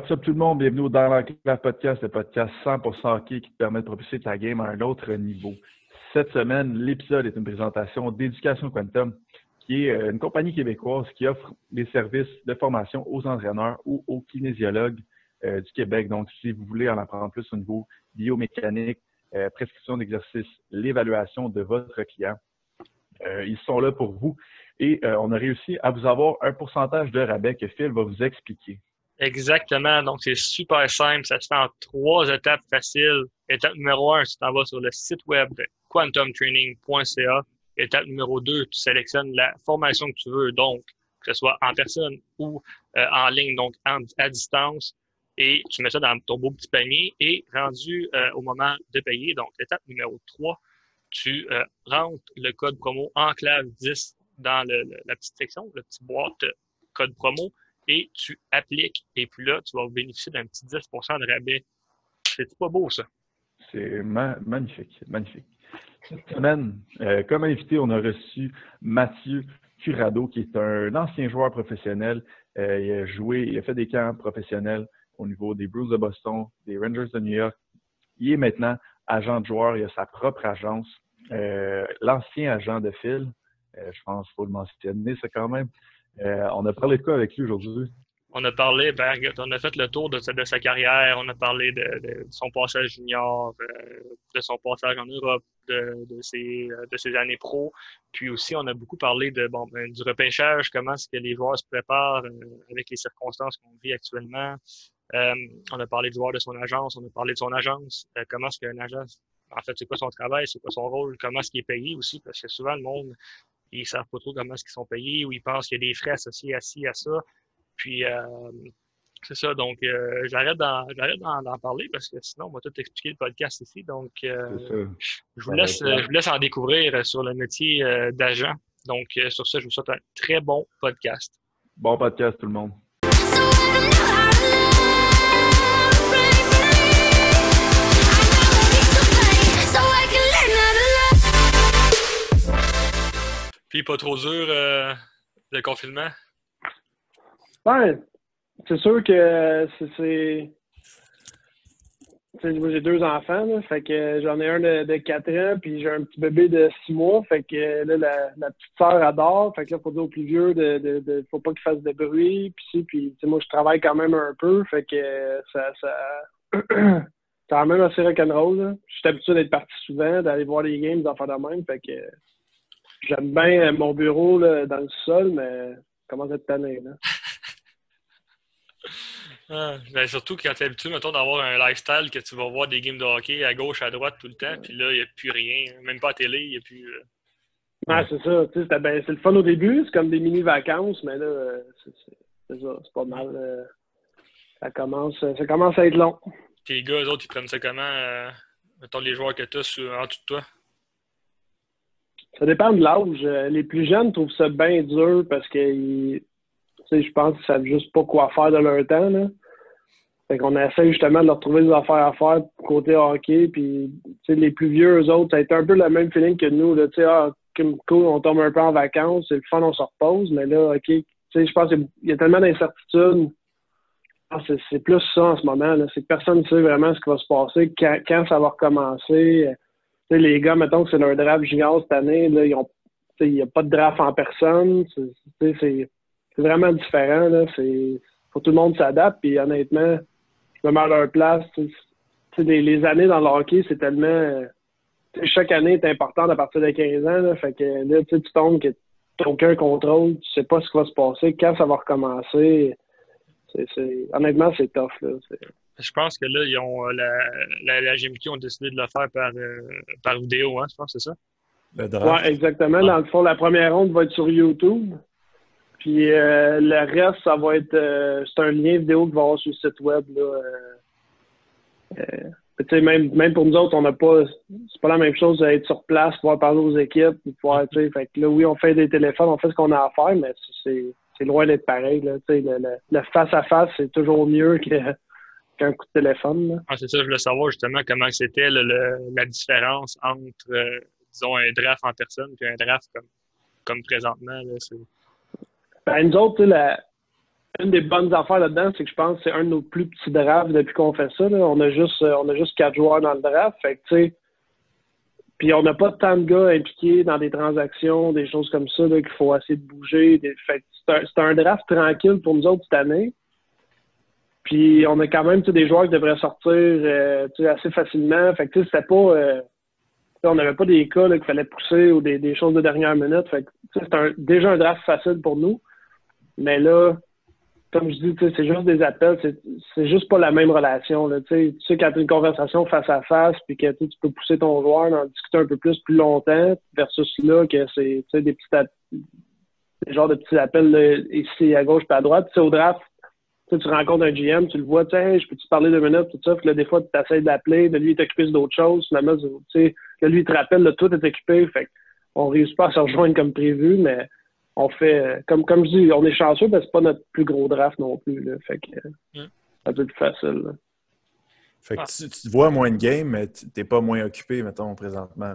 What's tout le monde? Bienvenue Dans l'Enclave Podcast, le podcast 100% hockey qui te permet de propulser ta game à un autre niveau. Cette semaine, l'épisode est une présentation d'Éducation Quantum, qui est euh, une compagnie québécoise qui offre des services de formation aux entraîneurs ou aux kinésiologues euh, du Québec. Donc, si vous voulez en apprendre plus au niveau biomécanique, euh, prescription d'exercice, l'évaluation de votre client, ils sont là pour vous. Et on a réussi à vous avoir un pourcentage de rabais que Phil va vous expliquer. Exactement. Donc, c'est super simple. Ça se fait en trois étapes faciles. Étape numéro un, tu t'en vas sur le site web de quantumtraining.ca. Étape numéro deux, tu sélectionnes la formation que tu veux, donc que ce soit en personne ou euh, en ligne, donc à distance. Et tu mets ça dans ton beau petit panier et rendu euh, au moment de payer, donc étape numéro 3, tu euh, rentres le code promo enclave 10 dans la petite section, le petit boîte code promo et tu appliques. Et puis là, tu vas bénéficier d'un petit 10% de rabais. C'est pas beau, ça? C'est magnifique, magnifique. Cette semaine, euh, comme invité, on a reçu Mathieu Curado, qui est un ancien joueur professionnel. Euh, il a joué, il a fait des camps professionnels au niveau des Bruins de Boston, des Rangers de New York. Il est maintenant agent de joueur, il a sa propre agence. Euh, l'ancien agent de Phil, je pense qu'il faut le mentionner, ça quand même. Euh, on a parlé de quoi avec lui aujourd'hui? On a parlé, ben, on a fait le tour de, sa carrière, on a parlé de, son passage junior, euh, de son passage en Europe, de, ses, de ses années pro. Puis aussi, on a beaucoup parlé de, ben, du repêchage, comment est-ce que les joueurs se préparent euh, avec les circonstances qu'on vit actuellement. on a parlé du joueur de son agence, on a parlé de son agence, comment est-ce qu'un agence, en fait, c'est quoi son travail, c'est quoi son rôle, comment est-ce qu'il est payé aussi, parce que souvent, le monde ils ne savent pas trop comment est-ce qu'ils sont payés ou ils pensent qu'il y a des frais associés à ci, à ça. Puis, euh, c'est ça. Donc, euh, j'arrête d'en parler parce que sinon, on va tout expliquer le podcast ici. Donc, euh, je, vous laisse, je vous laisse en découvrir sur le métier d'agent. Donc, sur ça, je vous souhaite un très bon podcast. Bon podcast, tout le monde. Puis pas trop dur euh, le confinement? Ouais, c'est sûr que c'est. Moi, j'ai deux enfants, fait que j'en ai un de, de 4 ans, puis j'ai un petit bébé de 6 mois, fait que là, la, petite sœur adore, fait que là, faut dire au plus vieux, de, de, de faut pas qu'il fasse de bruit, puis puis moi, je travaille quand même un peu, fait que ça, ça, c'est quand même assez rock'n'roll, Je suis habitué d'être parti souvent, d'aller voir les games, d'en faire de même, fait que J'aime bien mon bureau là, dans le sol, mais comment ça te tanné, là? Ah, ben surtout quand tu es habitué, mettons, d'avoir un lifestyle que tu vas voir des games de hockey à gauche, à droite tout le temps, puis là, il n'y a plus rien. Même pas à télé, il n'y a plus. Euh, ah, c'est ça. Ben, c'est le fun au début, c'est comme des mini-vacances, mais là, euh, c'est ça, c'est pas mal. Euh, ça, commence, ça commence à être long. Tes gars, eux autres, ils prennent ça comment, mettons, les joueurs que tu as en tout de toi? Ça dépend de l'âge. Euh, les plus jeunes trouvent ça bien dur parce que je pense qu'ils savent juste pas quoi faire de leur temps. Là. Fait qu'on essaie justement de leur trouver des affaires à faire côté hockey. Puis les plus vieux, eux autres, ça a été un peu le même feeling que nous. Là, ah, cool, on tombe un peu en vacances, c'est le fun, on se repose. Mais là, OK, je pense qu'il y a tellement d'incertitudes. Ah, c'est plus ça en ce moment. C'est que personne ne sait vraiment ce qui va se passer, quand, quand ça va recommencer les gars, mettons que c'est leur draft junior cette année, il n'y a pas de draft en personne. C'est vraiment différent. Faut tout le monde s'adapte. Puis honnêtement, je me mets à leur place. Les, années dans le hockey, c'est tellement. Chaque année est importante à partir de 15 ans. Fait que là, tu tombes que tu aucun contrôle. Tu sais pas ce qui va se passer, quand ça va recommencer. honnêtement, c'est tough. Là. Je pense que là, ils ont, euh, la, la, GMQ ont décidé de le faire par, euh, par vidéo, hein, je pense, c'est ça? Oui, exactement. Dans le fond, la première ronde va être sur YouTube. Puis euh, le reste, ça va être. c'est un lien vidéo que va avoir sur le site web. Là. même, même pour nous autres, on n'a pas. C'est pas la même chose d'être sur place, pouvoir parler aux équipes, pouvoir. Fait que là, oui, on fait des téléphones, on fait ce qu'on a à faire, mais c'est, c'est loin d'être pareil. Là, le, le face-à-face, c'est toujours mieux que qu'un coup de téléphone. Ah, c'est ça, je voulais savoir justement comment c'était la différence entre, euh, disons, un draft en personne et un draft comme, comme présentement. Là, ben, nous autres, la, une des bonnes affaires là-dedans, c'est que je pense que c'est un de nos plus petits drafts depuis qu'on fait ça. On a juste on a juste quatre joueurs dans le draft. Fait que, tu sais, puis on n'a pas tant de gars impliqués dans des transactions, des choses comme ça, qu'il faut essayer de bouger. Fait c'est un, draft tranquille pour nous autres cette année. Puis on a quand même des joueurs qui devraient sortir euh, assez facilement. Fait que c'était pas. Euh, on n'avait pas des cas qu'il fallait pousser ou des, choses de dernière minute. Fait c'est déjà un draft facile pour nous. Mais là, comme je dis, c'est juste des appels, c'est juste pas la même relation. Là, tu sais, quand tu as une conversation face à face, puis que tu peux pousser ton joueur, en discuter un peu plus plus longtemps, versus là, que c'est des petits des genres de petits appels ici à gauche puis à droite. Tu sais, au draft, tu rencontres un GM, tu le vois, tu sais, je peux te parler deux minutes, tout ça. Puis là, des fois, tu essaies d'appeler, de lui, il est occupé d'autres choses. Finalement, tu sais, là, lui, il te rappelle, là, tout est occupé. Fait on réussit pas à se rejoindre comme prévu, mais on fait, euh, comme, comme je dis, on est chanceux parce que c'est pas notre plus gros draft non plus. Là, fait que mm. ça peut être facile. Fait que ah. tu, tu, vois moins de games, mais tu n'es pas moins occupé, mettons, présentement.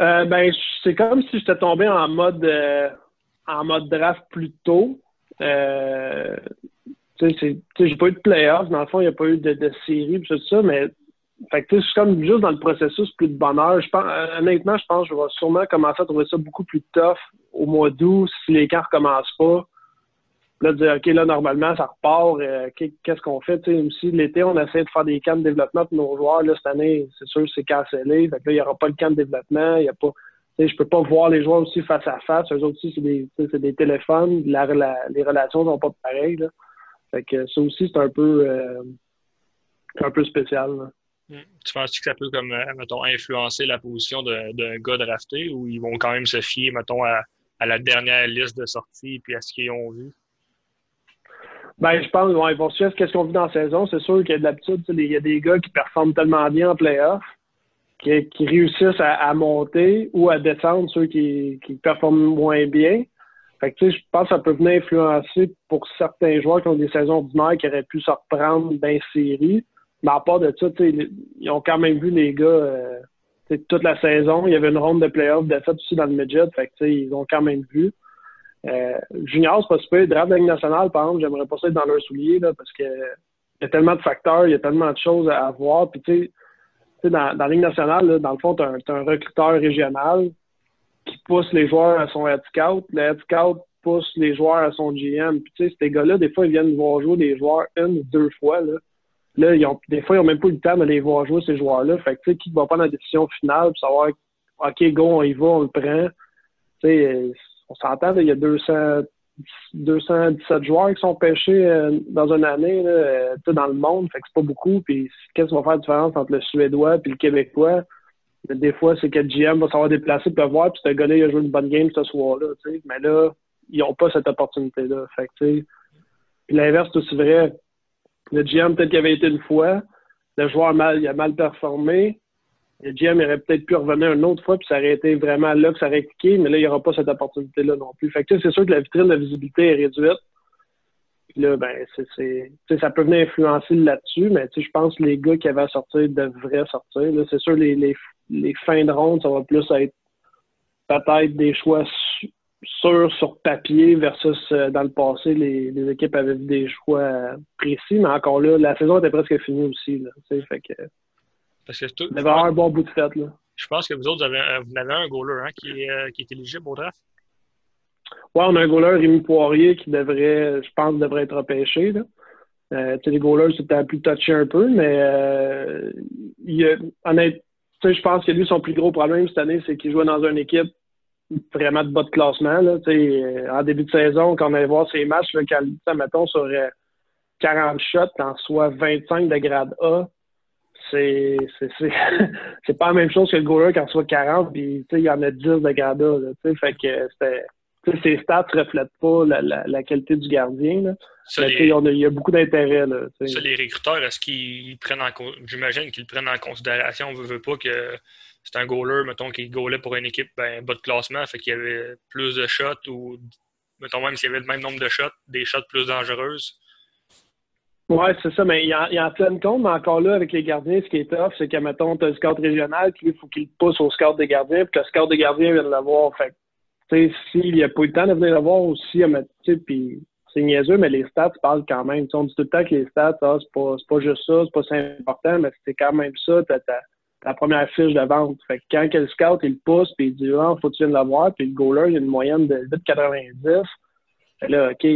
Euh, ben, c'est comme si j'étais tombé en mode euh, en mode draft plus tôt. Euh, tu sais, j'ai pas eu de playoffs. Dans le fond, il n'y a pas eu de, de série, tout ça, mais fait que, je suis comme juste dans le processus plus de bonheur. Je pense, euh, honnêtement, je pense que je vais sûrement commencer à trouver ça beaucoup plus tough au mois d'août si les cartes recommencent pas. Là, dire, OK, là, normalement, ça repart. Euh, qu'est-ce qu'on fait? sais aussi, l'été, on essaie de faire des camps de développement pour nos joueurs. Là, cette année, c'est sûr, c'est cancellé. Fait que là, il n'y aura pas le camp de développement. Il y a pas. Je peux pas voir les joueurs aussi face à face. Eux autres aussi, c'est des, des téléphones. La, les relations sont pas pareilles. Là. Fait que ça aussi, c'est un peu euh, un peu spécial. Là. Hmm. Tu penses que ça peut, comme, euh, mettons, influencer la position d'un gars drafté ou ils vont quand même se fier, mettons, à, la dernière liste de sorties puis à ce qu'ils ont vu? Ben, je pense qu'ils vont suivre ce qu'ils ont vu dans la saison. C'est sûr qu'il y a de l'habitude, il y a des gars qui performent tellement bien en playoff, qui, réussissent à, monter ou à descendre ceux qui, qui performent moins bien. Fait que, je pense que ça peut venir influencer pour certains joueurs qui ont des saisons ordinaires qui auraient pu se reprendre dans série. Mais à part de ça, ils ont quand même vu les gars euh, toute la saison. Il y avait une ronde de playoffs de fait aussi dans le midget. Fait que, ils ont quand même vu. Euh, junior, c'est pas super. Draft de Ligue nationale, par exemple, j'aimerais pas ça être dans leur soulier là, parce que il y a tellement de facteurs, il y a tellement de choses à voir. Puis, tu sais, dans, dans la Ligue nationale, dans le fond, tu as, un recruteur régional qui pousse les joueurs à son head scout. Le head scout pousse les joueurs à son GM. Puis, tu sais, ces gars-là, des fois, ils viennent voir jouer des joueurs une ou deux fois. Là. Là, ils ont, des fois, ils n'ont même pas eu le temps de les voir jouer, ces joueurs-là. Fait que, tu sais, qui va prendre la décision finale pour savoir, OK, go, on y va, on le prend. Tu sais, on s'entend, il y a 200, 217 joueurs qui sont pêchés euh, dans une année, là, euh, dans le monde. Fait que c'est pas beaucoup. Puis, qu'est-ce qui va faire la différence entre le Suédois et le Québécois? des fois, c'est que le GM va savoir déplacer pour voir, puis ce gars-là, il a joué une bonne game ce soir-là. Mais là, ils n'ont pas cette opportunité-là. Fait que, l'inverse, c'est aussi vrai. Le GM, peut-être qu'il avait été une fois. Le joueur mal, il a mal performé. Le GM aurait peut-être pu revenir une autre fois, puis ça aurait été vraiment là que ça aurait cliqué, mais là, il n'y aura pas cette opportunité-là non plus. Fait que c'est sûr que la vitrine de visibilité est réduite. Puis là, ben, c'est, ça peut venir influencer là-dessus, mais je pense que les gars qui avaient à sortir devraient sortir. c'est sûr, les, les, les fins de ronde, ça va plus être peut-être des choix sûr sur papier versus euh, dans le passé, les, équipes avaient des choix précis, mais encore là, la saison était presque finie aussi. Là, fait que, Parce que tout, il avait un bon bout de fête. Là. Je pense que vous autres, vous avez, vous avez un goaler hein, qui, euh, qui est éligible au draft. Oui, on a un goaler, Rémi Poirier, qui devrait, je pense, devrait être repêché. Là. Euh, les goalers, c'était plus touché un peu, mais euh, il, honnêtement, je pense que lui, son plus gros problème cette année, c'est qu'il jouait dans une équipe vraiment de bas de classement. Là, euh, en début de saison, quand on allait voir ses matchs, là, quand, mettons, sur 40 shots, en soit 25 de grade A, c'est c'est pas la même chose que le goaler quand soit 40, puis il y en a 10 de grade A. Là, fait que ces stats ne reflètent pas la, la, qualité du gardien. il y a beaucoup d'intérêt. les recruteurs, est-ce qu'ils prennent en j'imagine qu'ils prennent en considération, on ne veut pas que c'est un goaler, mettons, qui goalait pour une équipe ben, bas de classement, fait qu'il y avait plus de shots ou, mettons, même s'il y avait le même nombre de shots, des shots plus dangereuses. Oui, c'est ça, mais il en, il en pleine compte, mais encore là, avec les gardiens, ce qui est tough, c'est que, mettons, tu as le scout régional, puis il faut qu'il pousse au scout des gardiens, puis que le scout des gardiens vient de l'avoir. Fait s'il n'y a pas eu le temps de venir le voir aussi, puis c'est niaiseux, mais les stats parlent quand même. on dit tout le temps que les stats, ah, c'est pas, pas juste ça, c'est pas si important, mais c'est quand même ça, ta, ta, première fiche de vente. Fait que quand le scout, il pousse, puis il dit, ah, faut que tu viennes le voir, puis le goaler, il a une moyenne de 8,90. Là, OK,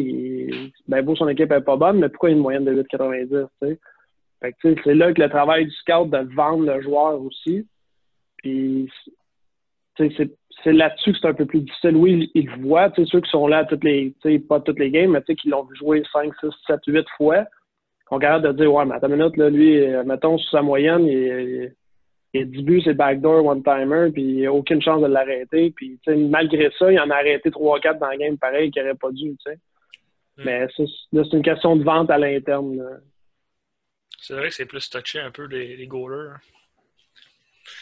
ben beau, son équipe n'est pas bonne, mais pourquoi une moyenne de 8,90, Fait que, c'est là que le travail du scout de vendre le joueur aussi. Puis, c'est là-dessus que c'est un peu plus difficile. Oui, ils le voient, ceux qui sont là toutes les, pas toutes les games, mais qui l'ont vu jouer 5, 6, 7, 8 fois, qu'on regarde de dire, ouais, mais attends une minute, là, lui, euh, mettons, sous sa moyenne, il, il, a 10 buts, c'est backdoor, one-timer, puis il aucune chance de l'arrêter. Puis, malgré ça, il en a arrêté 3-4 dans le game, pareil, qu'il n'aurait pas dû, tu sais. Mm. Mais c'est une question de vente à l'interne. C'est vrai que c'est plus touché un peu les, les goalers.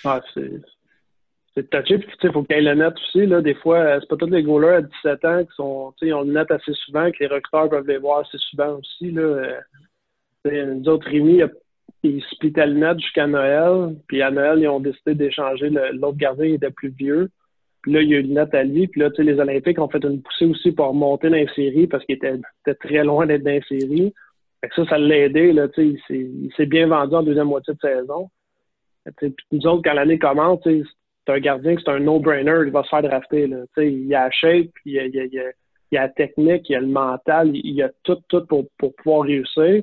Ah, c'est touché. Puis, il faut qu'il y ait le net aussi. Là. Des fois, euh, c'est pas tous les goalers à 17 ans qui sont, ils ont le net assez souvent, que les recruteurs peuvent les voir assez souvent aussi. Là. Euh, nous autres, Rémi, ils splittaient le net jusqu'à Noël. Puis à Noël, ils ont décidé d'échanger. L'autre gardien il était plus vieux. Puis là, il y a eu le net à lui. Puis là, les Olympiques ont fait une poussée aussi pour remonter dans les séries parce qu'il était, très loin d'être dans les séries. Fait que ça, ça l'a aidé. Là, il s'est bien vendu en deuxième moitié de saison. Puis nous autres, quand l'année commence, c'est un gardien c'est un no-brainer, il va se faire drafter. Là. Il a la shape, il a, a, la technique, il a le mental, il a tout, tout pour pouvoir réussir.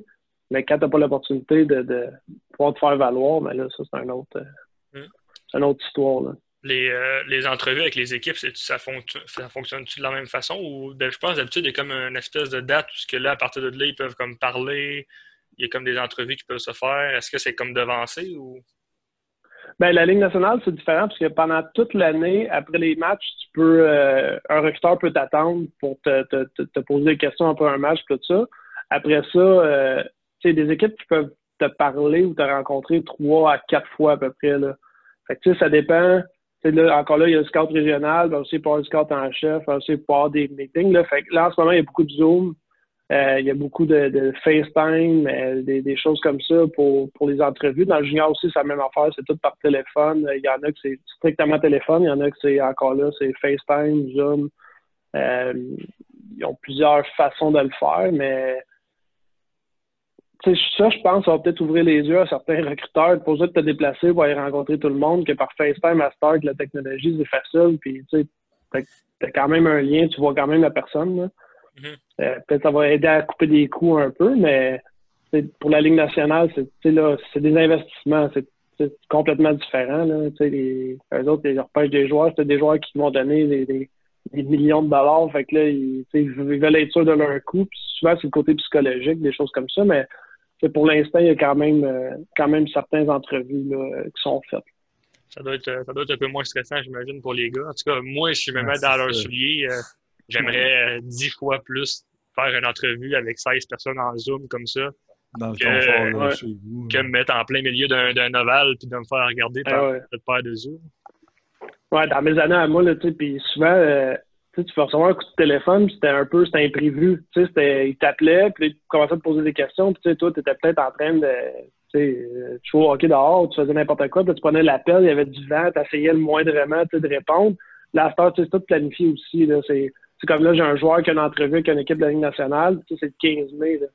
Mais quand tu n'as pas l'opportunité de, de, pouvoir te faire valoir, ben là, ça, c'est un autre, euh, mm. une autre histoire. Là. Les, euh, les, entrevues avec les équipes, ça, fonctionne, ça fonctionne-tu de la même façon? Ou ben, je pense d'habitude, il y a comme une espèce de date où que là, à partir de là, ils peuvent comme parler, il y a comme des entrevues qui peuvent se faire. Est-ce que c'est comme devancé ou? Ben, la Ligue nationale, c'est différent parce que pendant toute l'année, après les matchs, tu peux euh, un recruteur peut t'attendre pour te, te, te, poser des questions après un match, tout ça. Après ça, euh, des équipes qui peuvent te parler ou te rencontrer trois à quatre fois à peu près. Là. Fait que, ça dépend. Là, encore là, il y a le scout régional, ben aussi pour le scout en chef, ben aussi pour des meetings. Là. Fait là, en ce moment, il y a beaucoup de Zoom. Euh, il y a beaucoup de, FaceTime, euh, des, des, choses comme ça pour, pour les entrevues. Dans le junior aussi, c'est la même affaire, c'est tout par téléphone. Il y en a que c'est strictement téléphone, il y en a que c'est encore là, c'est FaceTime, Zoom. Euh, ils ont plusieurs façons de le faire, mais ça, je pense, ça va peut-être ouvrir les yeux à certains recruteurs. Pour ça de te déplacer pour aller rencontrer tout le monde, que par FaceTime à Start, la technologie, c'est facile. Puis, tu sais, t'as quand même un lien, tu vois quand même la personne. Là. Mm-hmm. Euh, peut-être ça va aider à couper des coûts un peu, mais pour la Ligue nationale, c'est des investissements. C'est complètement différent. Là. Les, eux autres, ils repêchent des joueurs, c'est des joueurs qui vont donner des, millions de dollars. Fait que là, ils, veulent être sûrs de leur coût. Puis souvent, c'est le côté psychologique, des choses comme ça. Mais pour l'instant, il y a quand même, euh, quand même certaines entrevues là, qui sont faites. Ça doit, être, ça doit être un peu moins stressant, j'imagine, pour les gars. En tout cas, moi, je suis même dans leur soulier. Euh, J'aimerais euh, dix fois plus faire une entrevue avec 16 personnes en Zoom comme ça. Dans le que, chez vous. Que me mettre en plein milieu d'un ovale puis de me faire regarder ah par cette paire de Zoom. Ouais, dans mes années à moi, tu sais, puis souvent, euh, tu fais recevoir un coup de téléphone, c'était un peu, c'était imprévu. Tu sais, c'était, il t'appelait, puis tu commençais à te poser des questions, puis tu sais, toi, tu étais peut-être en train de, tu sais, euh, tu jouais au hockey dehors, tu faisais n'importe quoi, puis tu prenais l'appel, il y avait du vent, tu essayais le moindrement, tu sais, de répondre. Là, à tu sais, c'est tout planifié aussi, là, c'est comme là, j'ai un joueur qui a une entrevue avec une équipe de la Ligue nationale. Tu sais, c'est le 15 mai. Là.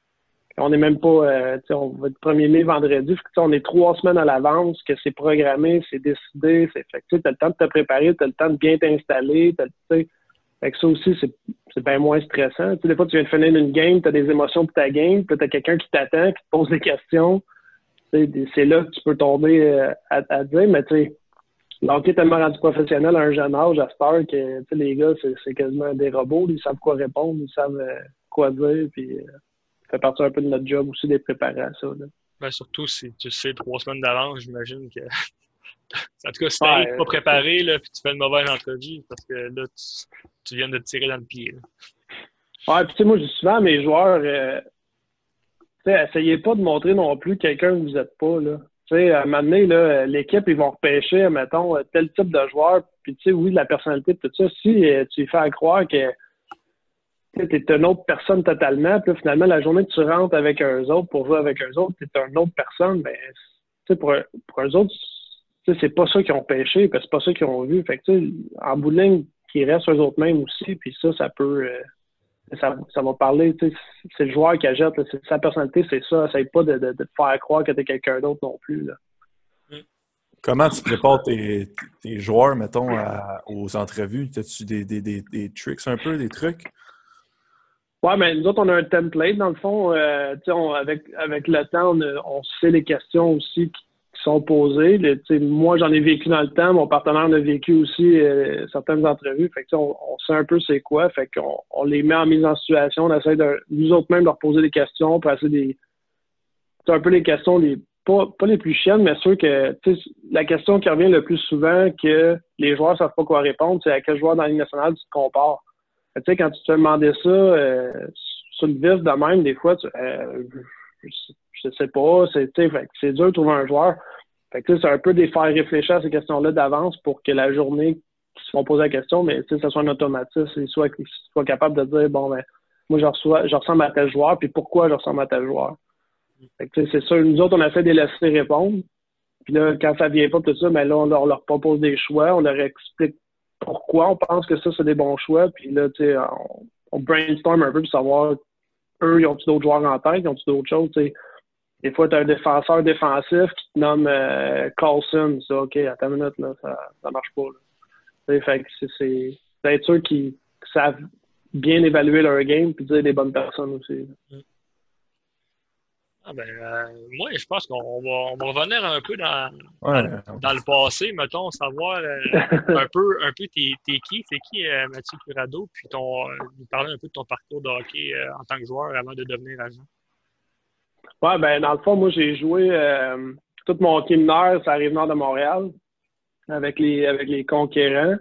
On n'est même pas, euh, tu sais, on va être 1er mai vendredi. on est trois semaines à l'avance, que c'est programmé, c'est décidé. C'est fait tu as le temps de te préparer, tu as le temps de bien t'installer. Fait que ça aussi, c'est bien moins stressant. Tu sais, des fois, tu viens de finir une game, tu as des émotions pour ta game, puis tu as quelqu'un qui t'attend, qui te pose des questions. C'est là que tu peux tomber euh, à, dire, mais tu sais, l'hockey est tellement rendu professionnel à un jeune âge, à cette que les gars, c'est quasiment des robots. Ils savent quoi répondre, ils savent euh, quoi dire. Puis, euh, ça fait partie un peu de notre job aussi d'être préparé à ça. Ben, surtout si tu sais trois semaines d'avance, j'imagine que. En tout cas, si tu n'es pas préparé, là, puis tu fais une mauvaise entrevue, parce que là, tu, viens de te tirer dans le pied. Ouais, puis tu sais, moi, je dis souvent à mes joueurs, euh, essayez pas de montrer non plus quelqu'un que vous n'êtes pas. Là à un moment donné, l'équipe, ils vont repêcher, mettons, tel type de joueur. Puis, tu sais, oui, la personnalité, tout ça. Si euh, tu fais croire que tu es une autre personne totalement, puis finalement, la journée que tu rentres avec eux autres pour jouer avec eux autres, tu es une autre personne, ben, tu sais, pour, pour eux autres, c'est pas ça qu'ils ont pêché, c'est pas ça qu'ils ont vu. Fait que, en bout de ligne, qui restent eux autres mêmes aussi. Puis ça, ça peut. Euh, ça, ça, va parler, c'est le joueur qui achète, c'est sa personnalité, c'est ça. Essaye pas de, de, te faire croire que tu es quelqu'un d'autre non plus. Là. Comment tu prépares tes, tes joueurs, mettons, aux entrevues? As-tu des, des, des, des, tricks un peu, des trucs? Ouais, mais nous autres, on a un template, dans le fond. Euh, avec, avec le temps, on, on, sait les questions aussi qui, sont posées. moi, j'en ai vécu dans le temps. Mon partenaire en a vécu aussi euh, certaines entrevues. On, sait un peu c'est quoi. Fait on les met en mise en situation. On essaie de, nous autres même de leur poser des questions, des. C'est un peu les questions pas, pas les plus chiennes, mais sûr que la question qui revient le plus souvent que les joueurs ne savent pas quoi répondre, c'est à quel joueur dans la Ligue nationale tu te compares. Quand tu te demandais ça euh, sur le vif de même, des fois, tu, euh, je, sais pas, c'est dur de trouver un joueur. Fait que c'est un peu de faire réfléchir à ces questions-là d'avance pour que la journée qu'ils se font poser la question, mais ça soit un automatisme, ils soient, soient capables de dire bon ben moi je reçois, je ressemble à tel joueur, puis pourquoi je ressemble à tel joueur? C'est sûr, nous autres, on a fait des laisser répondre. Puis là, quand ça vient pas tout ça, ben là, on leur, propose des choix, on leur explique pourquoi on pense que ça, c'est des bons choix. Puis là, tu sais, on, brainstorm un peu pour savoir, eux, ils ont-ils d'autres joueurs en tête, ils ont-ils d'autres choses, Des fois, tu as un défenseur défensif qui te nomme euh, Carlson. Ça, OK, attends une minute, là, ça, ça marche pas. Là. Fait que c'est d'être sûr qu'ils savent bien évaluer leur game puis dire des bonnes personnes aussi. Ah ben, euh, moi, je pense qu'on va, on va revenir un peu dans, dans, le passé, mettons, savoir euh, un peu, un peu t'es, qui, c'est qui euh, Mathieu Curado, puis ton, nous parler un peu de ton parcours de hockey en tant que joueur avant de devenir agent? Ouais, ben dans le fond, moi j'ai joué tout mon hockey mineur, ça arrive nord de Montréal, avec les avec les conquérants.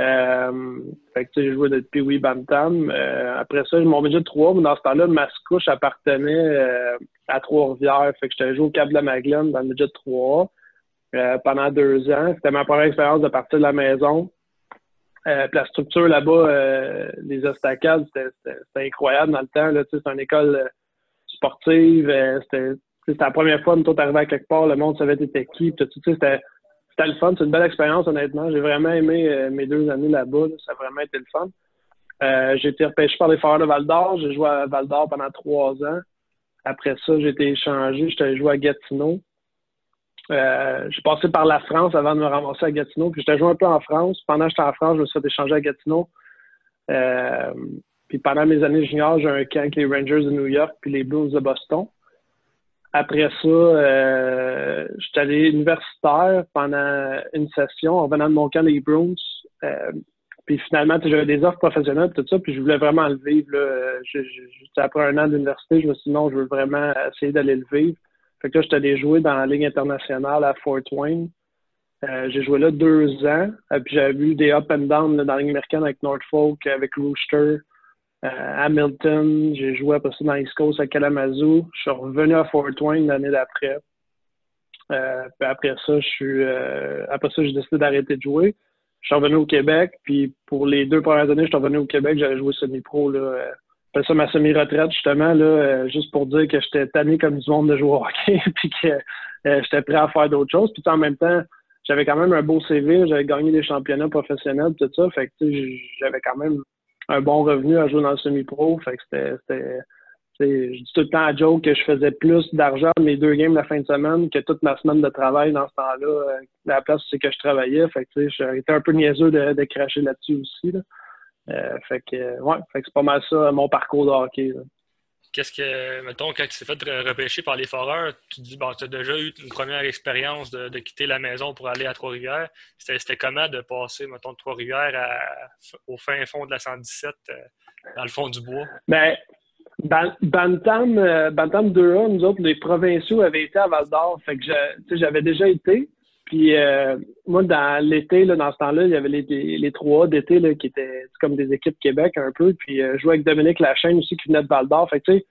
Euh, fait que j'ai joué depuis oui Bantam. Euh, après ça, mon budget de 3, mais dans ce temps-là, Mascouche appartenait euh, à Trois-Rivières. Fait que j'étais joué au Cap de la Magdeleine dans le budget de 3 euh, pendant deux ans. C'était ma première expérience de partir de la maison. Euh, la structure là-bas, les estacades, c'était incroyable dans le temps. Là, c'est une école sportive. c'était la première fois nous arrivés à quelque part, le monde savait t'étais qui. Tout, c'était c'était le fun. C'est une belle expérience, honnêtement. J'ai vraiment aimé euh, mes deux années là-bas. Ça a vraiment été le fun. Euh, j'ai été repêché par les Foreurs de Val d'Or. J'ai joué à Val d'Or pendant trois ans. Après ça, j'ai été échangé. J'étais joué à Gatineau. Euh, j'ai passé par la France avant de me ramasser à Gatineau. Puis j'étais joué un peu en France. Pendant que j'étais en France, je me suis fait échanger à Gatineau. Puis pendant mes années juniors, j'ai un camp avec les Rangers de New York puis les Blues de Boston. Après ça, euh, j'étais allé universitaire pendant une session en venant de mon camp des Bruins. Euh, puis finalement, j'avais des offres professionnelles tout ça, puis je voulais vraiment le vivre. Là. après un an d'université, je me suis dit non, je veux vraiment essayer d'aller le vivre. Fait que là, j'étais allé jouer dans la Ligue internationale à Fort Wayne. Euh, j'ai joué là deux ans. Puis j'avais vu des up and down dans la Ligue américaine avec Norfolk, avec Rooster. Euh, Hamilton, j'ai joué après ça dans East Coast à Kalamazoo. Je suis revenu à Fort Wayne l'année d'après. Euh, puis après ça, je suis euh, après ça, j'ai décidé d'arrêter de jouer. Je suis revenu au Québec, puis pour les deux premières années, je suis revenu au Québec, j'avais joué semi-pro. Là, ça, ma semi-retraite, justement, là, juste pour dire que j'étais tanné comme du monde de jouer au hockey, puis que j'étais prêt à faire d'autres choses. Puis en même temps, j'avais quand même un beau CV, j'avais gagné des championnats professionnels, tout ça. Fait que j'avais quand même un bon revenu à jouer dans le semi-pro. Fait que c'était. Je dis tout le temps à Joe que je faisais plus d'argent mes deux games la fin de semaine que toute ma semaine de travail dans ce temps-là. Euh, la place, c'est que je travaillais. Fait que j'étais un peu niaiseux de, de cracher là-dessus aussi. Là. Euh, fait que ouais, fait que c'est pas mal ça mon parcours de hockey. Là qu'est-ce que, mettons, quand tu t'es fait repêcher par les foreurs, tu dis, bon, tu as déjà eu une première expérience de, quitter la maison pour aller à Trois-Rivières. C'était comment de passer, mettons, de Trois-Rivières au fin fond de la 117, euh, dans le fond du bois? Ben, Bantam, euh, Bantam 2A, nous autres, les provinciaux avaient été à Val d'Or. Fait que j'avais déjà été. Puis euh, moi, dans l'été, dans ce temps-là, il y avait les, les 3A d'été qui étaient comme des équipes Québec un peu. Puis euh, je jouais avec Dominique Lachaine aussi qui venait de Val d'Or. Fait que tu sais,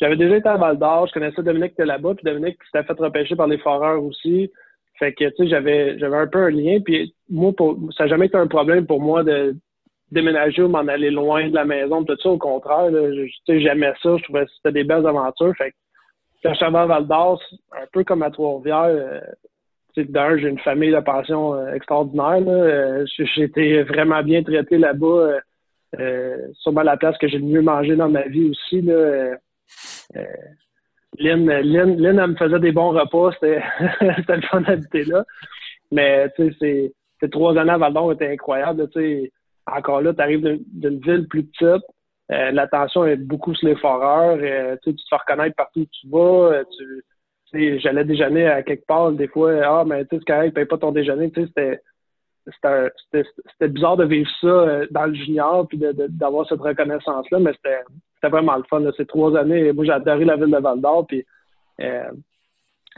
j'avais déjà été à Val d'Or, je connaissais Dominique qui était là-bas, puis Dominique s'était fait repêcher par les foreurs aussi. Fait que tu sais, j'avais j'avais un peu un lien. Puis moi, pour, ça n'a jamais été un problème pour moi de déménager ou m'en aller loin de la maison, tout ça, au contraire. j'aimais ça, je trouvais que c'était des belles aventures. Fait que quand je suis à Val d'Or, un peu comme à Trois-Rivières, euh, d'un, j'ai une famille de passion euh, extraordinaire. Euh, j'ai été vraiment bien traité là-bas. Euh, sûrement la place que j'ai le mieux mangé dans ma vie aussi. Là. Lynn, Lynn, Lynn, elle me faisait des bons repas. C'était le fun d'habiter là. Mais ces trois années à Val d'Or étaient incroyables. Encore là, tu arrives d'une ville plus petite. L'attention est beaucoup sur les foreurs. tu te fais reconnaître partout où tu vas. J'allais déjeuner à quelque part, des fois, ah, mais tu sais, c'est correct, paye pas ton déjeuner. Tu sais, c'était, c'était, bizarre de vivre ça euh, dans le junior puis d'avoir cette reconnaissance-là, mais c'était, vraiment le fun. Là. Ces trois années, moi, j'ai adoré la ville de Val d'Or. Puis, euh,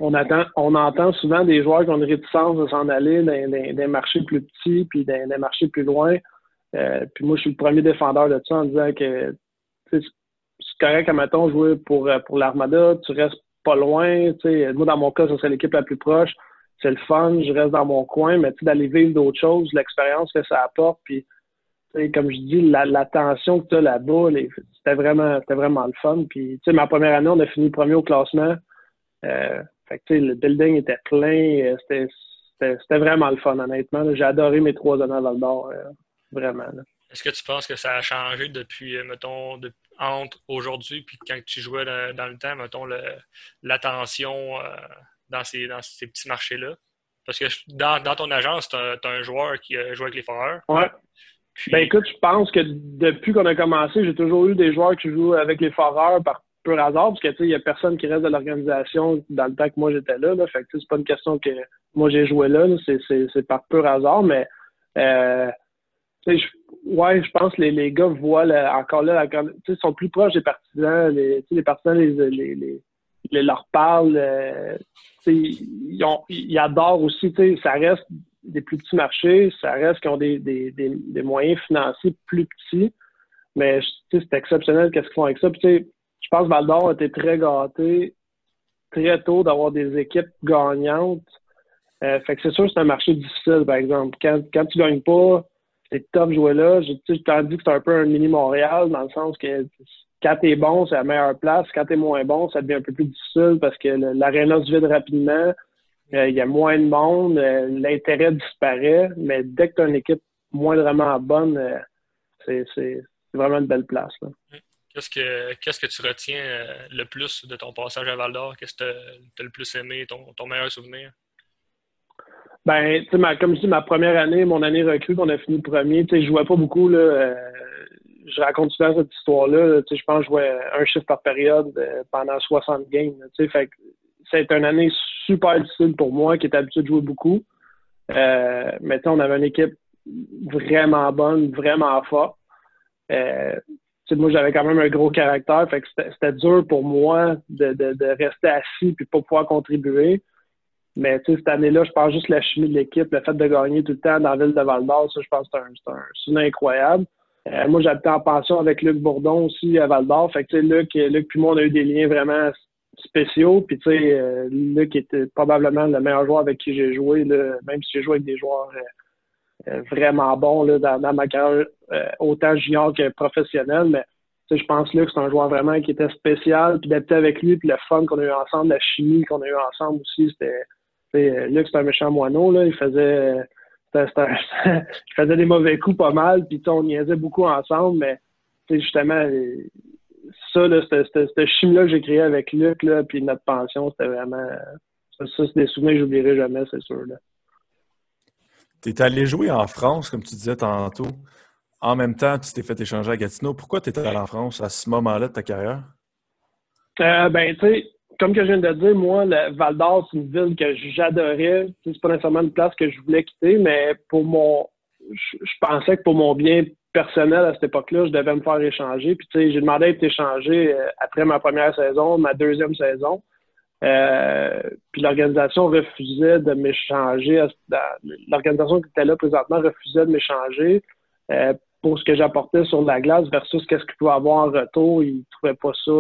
on, on entend souvent des joueurs qui ont une réticence de s'en aller dans, des marchés plus petits puis dans des marchés plus loin. Euh, puis moi, je suis le premier défendeur de ça en disant que c'est correct, à mettons, jouer pour, pour l'Armada, tu restes pas loin. Moi, dans mon cas, ce serait l'équipe la plus proche. C'est le fun, je reste dans mon coin, mais d'aller vivre d'autres choses, l'expérience que ça apporte, puis comme je dis, l'attention que tu as là-bas, c'était vraiment, vraiment le fun. Puis, ma première année, on a fini premier au classement. Euh, fait le building était plein. Euh, c'était vraiment le fun, honnêtement. J'ai adoré mes trois années à Val d'Or, euh, vraiment. Est-ce que tu penses que ça a changé depuis, mettons, de, entre aujourd'hui puis quand tu jouais dans, le temps, mettons, l'attention euh, dans, ces, dans ces petits marchés-là? Parce que dans, ton agence, tu as, un joueur qui a joué avec les Foreurs. Ouais. Ben écoute, je pense que depuis qu'on a commencé, j'ai toujours eu des joueurs qui jouent avec les Foreurs par pur hasard, parce que tu sais, il n'y a personne qui reste de l'organisation dans le temps que moi j'étais là, là. Fait que c'est pas une question que moi j'ai joué là, c'est par pur hasard, mais euh, je, ouais, je pense que les, les gars voient encore là, ils sont plus proches des partisans. Les, les partisans les, les, leur parlent. Euh, ils, adorent aussi. Ça reste des plus petits marchés, ça reste qu'ils ont des, des, des, moyens financiers plus petits. Mais c'est exceptionnel qu'est-ce qu'ils font avec ça. Je pense que Val d'Or a été très gâté très tôt d'avoir des équipes gagnantes. Euh, fait que c'est sûr que c'est un marché difficile, par exemple. Quand, quand tu gagnes pas, c'est top jouer là. Je, je t'en dis que c'est un peu un mini Montréal, dans le sens que quand t'es bon, c'est la meilleure place. Quand t'es moins bon, ça devient un peu plus difficile parce que l'aréna se vide rapidement. Euh, il y a moins de monde, euh, l'intérêt disparaît, mais dès que tu as une équipe moindrement bonne, euh, c'est vraiment une belle place. Qu'est-ce que, tu retiens le plus de ton passage à Val d'Or? Qu'est-ce que tu as le plus aimé, ton meilleur souvenir? Ben, tu sais, comme je dis, ma première année, mon année recrue, qu'on a fini premier, tu sais, je jouais pas beaucoup, là. Euh, je raconte souvent cette histoire-là. Tu sais, je pense que je jouais un chiffre par période euh, pendant 60 games, tu sais. Fait que c'est une année super difficile pour moi, qui était habitué de jouer beaucoup. Euh, mais tu on avait une équipe vraiment bonne, vraiment forte. Euh, moi, j'avais quand même un gros caractère, fait que c'était dur pour moi de, de, de rester assis puis pas pouvoir contribuer. Mais cette année-là, je pense juste la chimie de l'équipe, le fait de gagner tout le temps dans la ville de Val d'Or, ça, je pense que c'est un, souvenir incroyable. Euh, moi, j'habitais en pension avec Luc Bourdon aussi à Val d'Or. Fait que, Luc, Luc puis moi, on a eu des liens vraiment spéciaux. Puis, tu sais, euh, Luc était probablement le meilleur joueur avec qui j'ai joué, là, même si j'ai joué avec des joueurs euh, vraiment bons là, dans, ma carrière, autant junior que professionnel. Mais, je pense, Luc, c'est un joueur vraiment qui était spécial. Puis d'habiter avec lui, puis le fun qu'on a eu ensemble, la chimie qu'on a eu ensemble aussi, c'était Luc, c'est un méchant moineau, là. Il faisait, il faisait des mauvais coups pas mal, puis on niaisait beaucoup ensemble, mais justement, ça, là, cette chimie-là que j'ai créé avec Luc, là, puis notre pension, c'était vraiment. Ça, c'est des souvenirs que j'oublierai jamais, c'est sûr. Tu es allé jouer en France, comme tu disais tantôt. En même temps, tu t'es fait échanger à Gatineau. Pourquoi tu étais allé en France à ce moment-là de ta carrière? Euh, ben, tu sais, comme que je viens de dire, moi, le Val d'Or, c'est une ville que j'adorais. C'est pas nécessairement une place que je voulais quitter, mais pour mon. Je, pensais que pour mon bien personnel à cette époque-là, je devais me faire échanger. Puis, tu sais, j'ai demandé à être échangé euh, après ma première saison, ma deuxième saison. Euh, puis l'organisation refusait de m'échanger. L'organisation qui était là présentement refusait de m'échanger euh, pour ce que j'apportais sur la glace versus qu'est-ce qu'ils pouvaient avoir en retour. Ils trouvaient pas ça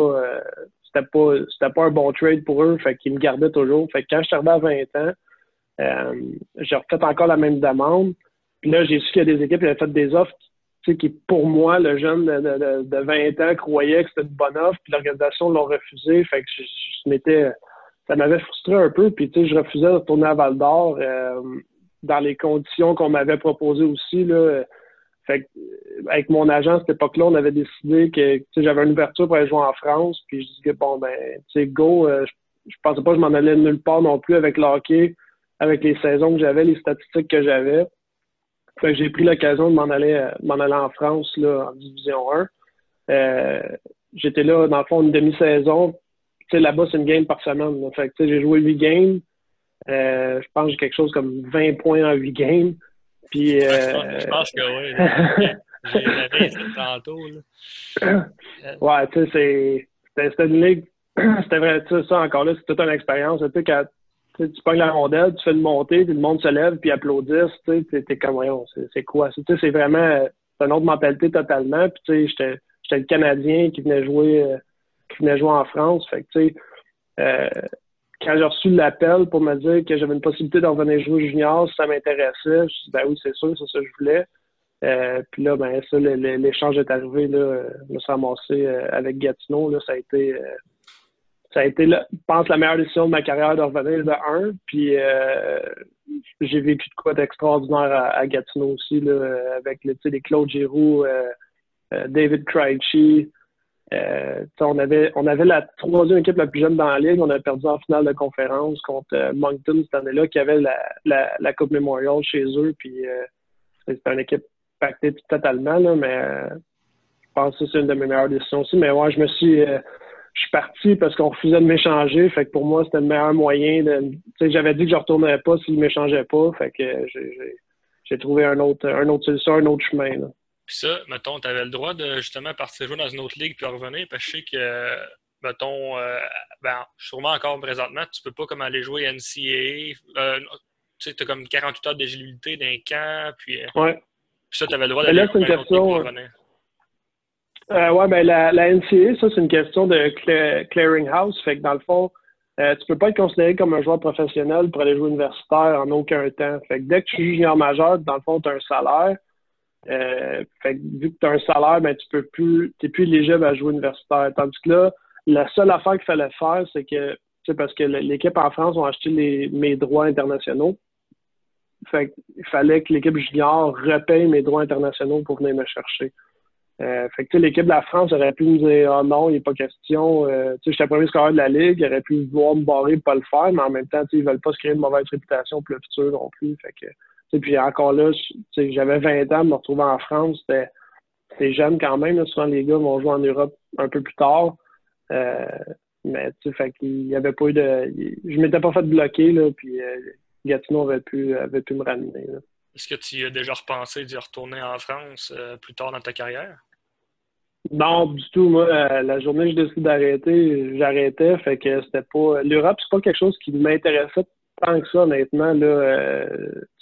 c'était pas c'était pas un bon trade pour eux, fait qu'ils me gardaient toujours. Fait quand je suis à 20 ans, euh, j'ai refait encore la même demande. Puis là, j'ai su qu'il y a des équipes qui avaient fait des offres qui, pour moi, le jeune de, de, 20 ans croyait que c'était une bonne offre, puis l'organisation l'a refusé. Fait que je, m'étais ça m'avait frustré un peu. Puis, tu sais, je refusais de retourner à Val d'Or euh, dans les conditions qu'on m'avait proposées aussi. Là. Fait que, avec mon agent à cette époque-là, on avait décidé que j'avais une ouverture pour aller jouer en France. Puis je disais, bon, ben, tu sais, go, euh, je, pensais pas que je m'en allais nulle part non plus avec le hockey, avec les saisons que j'avais, les statistiques que j'avais. Fait que j'ai pris l'occasion de m'en aller, euh, m'en aller en France, là, en Division 1. Euh, j'étais là, dans le fond, une demi-saison. Tu là-bas, c'est une game par semaine. Fait que, j'ai joué huit games. Euh, je pense que j'ai quelque chose comme 20 points en huit games. Puis, euh... je pense que oui. J'ai tantôt. Là. Ouais, tu sais, c'était une ligue. C'était vrai, ça encore là, c'est toute une expérience. Tu sais, tu pognes la rondelle, tu fais une montée, puis le monde se lève, puis applaudisse, tu sais, t'es comme, voyons, c'est quoi? Tu sais, c'est vraiment, c'est une autre mentalité totalement. Puis, tu sais, j'étais j'étais le Canadien qui venait jouer euh, qui venait jouer en France. Fait que, tu sais, euh, quand j'ai reçu l'appel pour me dire que j'avais une possibilité d'en venir jouer junior, si ça m'intéressait, je me suis dit, ben oui, c'est sûr, c'est ça que je voulais. Euh, puis là, ben ça, l'échange est arrivé, là, je me suis ramassé avec Gatineau, là, ça a été ça a été, je pense, la meilleure décision de ma carrière de revenir de un. Puis j'ai vécu de quoi d'extraordinaire à, Gatineau aussi, là, avec les Claude Giroux, euh, David Krejci. Euh, on, avait, la troisième équipe la plus jeune dans la ligue. On a perdu en finale de conférence contre euh, Moncton cette année-là, qui avait la, Coupe Memorial chez eux. Puis c'était une équipe pactée totalement, mais je pense que c'est une de mes meilleures décisions aussi. Mais ouais, je me suis je suis parti parce qu'on refusait de m'échanger. Pour moi, c'était le meilleur moyen de. J'avais dit que je ne retournerais pas s'ils ne m'échangeaient pas. J'ai trouvé un autre, un autre solution, un autre chemin. Puis ça, mettons, tu avais le droit de justement partir jouer dans une autre ligue puis revenir, parce que je sais que, mettons, euh, ben, sûrement encore présentement, tu peux pas comme aller jouer NCAA. Euh, tu sais, tu as comme 48 heures d'éligibilité d'un camp, puis, euh, ouais. puis ça, tu avais le droit d'aller jouer dans une autre ligue revenir. Euh, ouais, ben la, la NCAA, ça, c'est une question de clearing house. Fait que dans le fond, euh, tu peux pas être considéré comme un joueur professionnel pour aller jouer universitaire en aucun temps. Fait que dès que tu es junior majeur, dans le fond, tu as un salaire. Euh, fait vu que tu as un salaire, ben, tu peux plus, t'es plus éligible à jouer universitaire. Tandis que là, la seule affaire qu'il fallait faire, c'est que, c'est parce que l'équipe en France ont acheté mes droits internationaux. Fait il fallait que l'équipe junior repaye mes droits internationaux pour venir me chercher. Euh, fait que l'équipe de la France aurait pu me dire Ah non, il n'est pas question. Euh, j'étais le premier scoreur de la Ligue, il aurait pu vouloir me barrer pour pas le faire, mais en même temps, ils veulent pas se créer une mauvaise réputation pour le futur non plus. Fait que puis encore là, j'avais 20 ans, me retrouver en France, c'était jeune quand même. Souvent, les gars vont jouer en Europe un peu plus tard. Euh, mais tu sais, fait qu'il y avait pas eu de. Je m'étais pas fait bloquer, là, puis euh, Gatineau avait pu, avait pu me ramener. Est-ce que tu as déjà repensé d'y retourner en France euh, plus tard dans ta carrière? Non, du tout. Moi, la, journée où j'ai décidé d'arrêter, j'arrêtais. Fait que c'était pas. L'Europe, c'est pas quelque chose qui m'intéressait tant que ça, honnêtement. Euh,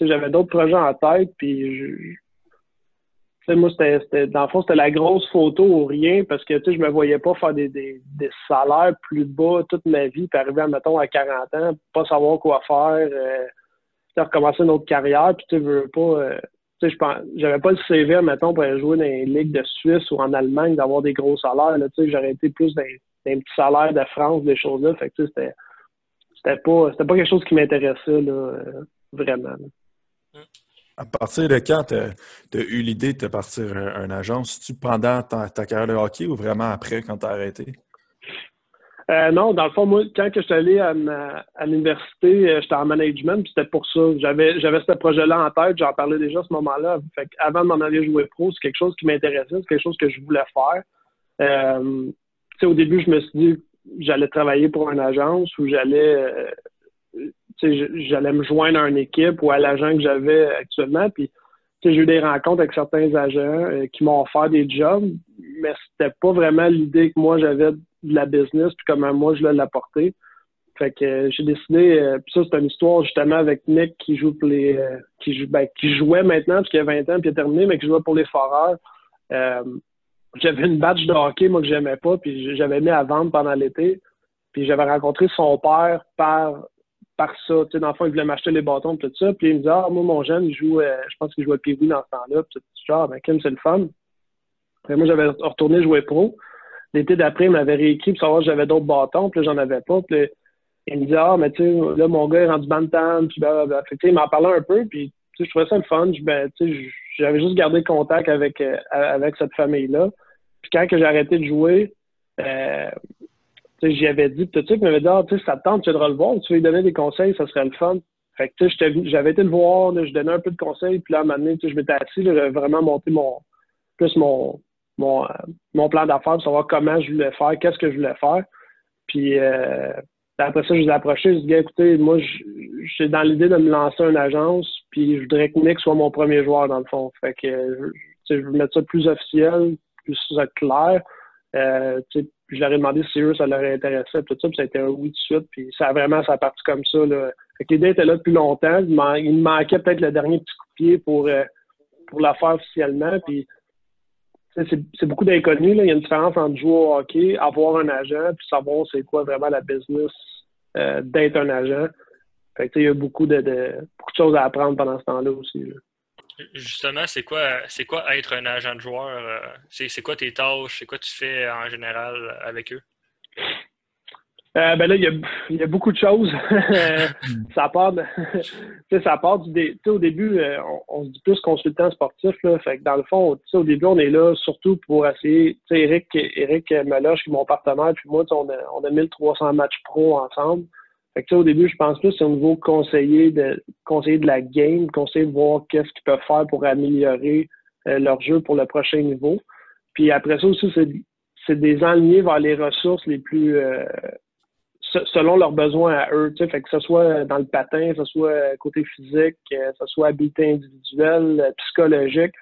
j'avais d'autres projets en tête, puis je, moi, c'était, dans le fond, c'était la grosse photo ou rien parce que je me voyais pas faire des, des, salaires plus bas toute ma vie, puis arriver, mettons, à 40 ans, pas savoir quoi faire, euh, recommencer une autre carrière, puis tu veux pas. Euh, tu sais, j'avais pas le CV, mettons, pour aller jouer dans les ligues de Suisse ou en Allemagne, d'avoir des gros salaires. Là, j'aurais été plus dans, dans, petits salaires de France, des choses-là. Fait que, c'était c'était pas, pas quelque chose qui m'intéressait là, euh, vraiment. À partir de quand tu as, eu l'idée de partir une agence? Tu pendant ta, carrière de hockey ou vraiment après quand tu as arrêté? Euh, non, dans le fond, moi, quand je suis allé à, l'université, euh, j'étais en management, puis c'était pour ça. J'avais, j'avais ce projet-là en tête, j'en parlais déjà à ce moment-là. Fait avant de m'en aller jouer pro, c'est quelque chose qui m'intéressait, c'est quelque chose que je voulais faire. Euh, au début, je me suis dit, j'allais travailler pour une agence ou j'allais euh, j'allais me joindre à une équipe ou à l'agent que j'avais actuellement. Puis j'ai eu des rencontres avec certains agents euh, qui m'ont offert des jobs, mais c'était pas vraiment l'idée que moi j'avais de la business puis comment moi je l'ai l'apporter. Fait que euh, j'ai décidé, puis ça c'est une histoire justement avec Nick qui joue pour les qui, ben, qui jouait maintenant parce qu'il a 20 ans puis il a terminé, mais qui jouait pour les Foreurs j'avais une badge de hockey, moi, que j'aimais pas, puis j'avais mis à vendre pendant l'été. Puis j'avais rencontré son père par, par ça. Tu sais, dans le fond, il voulait m'acheter les bâtons, tout ça. Puis il me dit, ah, moi, mon jeune, il joue, euh, je pense qu'il jouait Pee-Wee dans ce temps-là. Puis genre, ben, Kim, c'est le fun. Après, moi, j'avais retourné jouer pro. L'été d'après, il m'avait réécrit pour savoir si j'avais d'autres bâtons. Puis j'en avais pas. Puis il me dit Ah, mais tu sais, là, mon gars est rendu bantam, puis blablabla. Fait il m'en parlait un peu, puis je trouvais ça le fun. Ben, j'avais juste gardé contact avec, euh, cette famille-là. Puis quand j'ai arrêté de jouer, euh, j'y avais dit, tout de suite, il m'avait dit Ah, tu sais, ça te tente, tu devrais le voir, tu veux lui donner des conseils, ça serait le fun. Fait que, j'avais été le voir, je donnais un peu de conseils, puis là, à un moment donné, je m'étais assis, j'avais vraiment monté mon, plus euh, mon plan d'affaires pour savoir comment je voulais faire, qu'est-ce que je voulais faire. Puis après ça, je les ai approchés, je dis écoutez, moi, j'ai dans l'idée de me lancer une agence, puis je voudrais que Nick soit mon premier joueur, dans le fond. Fait que je, je veux mettre ça plus officiel, plus clair. Euh, je leur ai demandé si eux, ça leur intéressait, tout ça, puis ça a été un oui tout de suite, puis ça a vraiment, ça a parti comme ça. Là. Fait que l'idée était là depuis longtemps. Il, me manquait peut-être le dernier petit coup de pied pour, euh, pour la faire officiellement, puis c'est beaucoup d'inconnus. Il y a une différence entre jouer au hockey, avoir un agent, puis savoir c'est quoi vraiment la business euh, d'être un agent. Fait que, il y a beaucoup de, beaucoup de choses à apprendre pendant ce temps-là aussi. Justement, c'est quoi, c'est quoi être un agent de joueur? Euh, c'est quoi tes tâches? C'est quoi tu fais en général avec eux? Euh, ben là, il y, a, il y, a, beaucoup de choses. ça part, de, ça part du au début, euh, on, se dit plus consultant sportif. Là, fait que dans le fond, au début, on est là surtout pour essayer. Eric, Eric Meloche, qui est mon partenaire, puis moi, on a, on a 1300 matchs pro ensemble. Fait que, au début, je pense plus c'est au niveau conseiller de conseiller de la game, conseiller de voir qu'est-ce qu'ils peuvent faire pour améliorer euh, leur jeu pour le prochain niveau. Puis après ça aussi, c'est des enlignés vers les ressources les plus selon leurs besoins à eux. Fait que ce soit dans le patin, que ce soit côté physique, que ce soit habileté individuelle, euh, psychologique,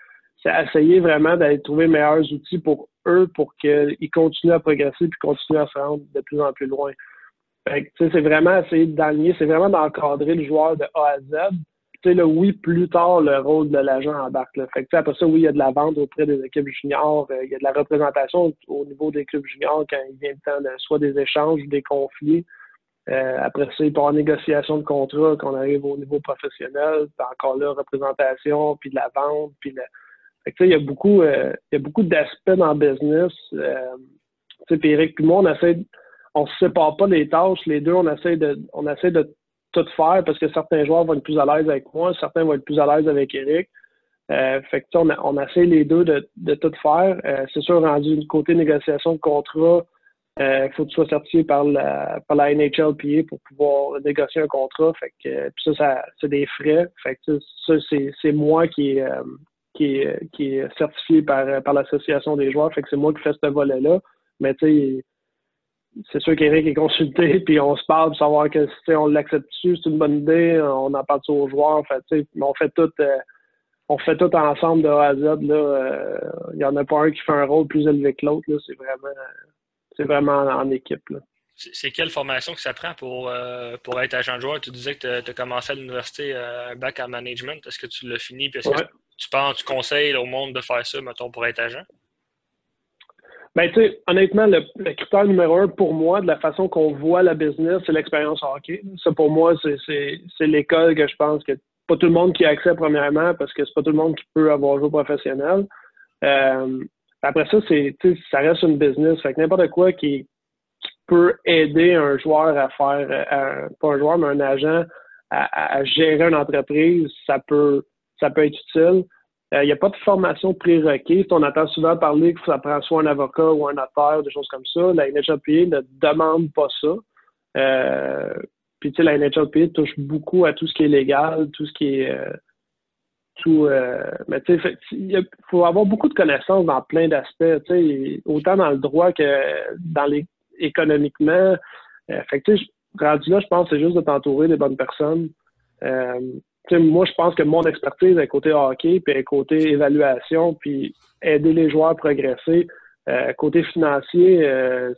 c'est essayer vraiment d'aller trouver meilleurs outils pour eux pour qu'ils continuent à progresser puis continuent à se rendre de plus en plus loin. c'est vraiment essayer d'aligner, c'est vraiment d'encadrer le joueur de A à Z. Tu sais, oui, plus tard, le rôle de l'agent embarque. Là. Fait que, après ça, oui, il y a de la vente auprès des équipes juniors, euh, il y a de la représentation au niveau des clubs juniors quand il vient le temps soit des échanges ou des conflits. Euh, après ça, il négociation de contrat quand on arrive au niveau professionnel. Encore là, représentation, puis de la vente, le... Fait que, il y a beaucoup, euh, il y a beaucoup d'aspects dans le business. Euh, puis Eric puis moi, on essaie, on se sépare pas les tâches. Les deux, on essaie de, on essaie de tout faire parce que certains joueurs vont être plus à l'aise avec moi, certains vont être plus à l'aise avec Eric. Euh, fait que, on, on essaie les deux de, de tout faire. Euh, c'est sûr, rendu du côté négociation de contrat, il euh, faut que tu sois certifié par la, par la NHLPA pour pouvoir négocier un contrat. Fait que, ça, ça c'est des frais. Fait que, ça, c'est moi qui, qui, est, qui est certifié par, par l'association des joueurs. Fait que c'est moi qui fais ce volet-là. Mais tu sais, c'est sûr qu'Éric est consulté, puis on se parle pour savoir que si on l'accepte dessus, c'est une bonne idée, on en parle aux joueurs. Fait, on fait tout euh, on fait tout ensemble de A à Z. Il n'y euh, en a pas un qui fait un rôle plus élevé que l'autre. C'est vraiment c'est vraiment en équipe. C'est quelle formation que ça prend pour, euh, pour être agent de joueur? Tu disais que tu as commencé à l'université un bac en management. Est-ce que tu l'as fini? Est-ce que tu penses, tu conseilles au monde de faire ça, mettons, pour être agent? Ben, tu sais, honnêtement, le, critère numéro un pour moi, de la façon qu'on voit la business, c'est l'expérience hockey. Ça, pour moi, c'est l'école que je pense que pas tout le monde qui a accès premièrement parce que c'est pas tout le monde qui peut avoir joué professionnel. Euh, après ça, c'est ça reste une business. Fait que n'importe quoi qui, peut aider un joueur à faire, pas un joueur, mais un agent à, à, gérer une entreprise, ça peut, ça peut être utile. Il euh, n'y a pas de formation prérequise. On entend souvent parler que ça prend soit un avocat ou un notaire, des choses comme ça. La NHLPA ne demande pas ça. Euh, puis, tu sais, la NHLPA touche beaucoup à tout ce qui est légal, tout ce qui est. Euh, tout. mais, tu sais, il faut avoir beaucoup de connaissances dans plein d'aspects. Tu sais, autant dans le droit que dans les économiquement. fait tu sais, rendu là, je pense que c'est juste de t'entourer des bonnes personnes moi, je pense que mon expertise est côté hockey, puis côté évaluation, puis aider les joueurs à progresser. Euh, côté financier, euh,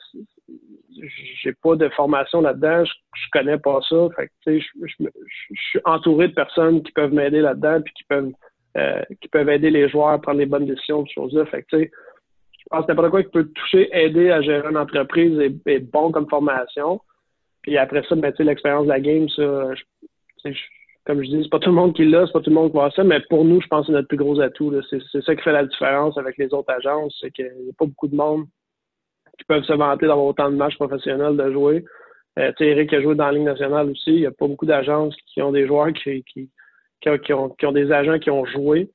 j'ai pas de formation là-dedans, je, connais pas ça. Fait que, je, je, suis entouré de personnes qui peuvent m'aider là-dedans, puis qui peuvent euh, qui peuvent aider les joueurs à prendre les bonnes décisions, ces choses-là. Fait que, je pense que n'importe quoi qui peut toucher, aider à gérer une entreprise est, bon comme formation. Puis après ça, ben, l'expérience de la game, ça, je, comme je dis, c'est pas tout le monde qui l'a, c'est pas tout le monde qui voit ça, mais pour nous, je pense que c'est notre plus gros atout. C'est ça qui fait la différence avec les autres agences, c'est qu'il n'y a pas beaucoup de monde qui peuvent se vanter d'avoir autant de matchs professionnels de jouer. Euh, Eric a joué dans la Ligue nationale aussi. Il n'y a pas beaucoup d'agences qui ont des joueurs qui, qui, qui, ont, qui, ont, des agents qui ont joué.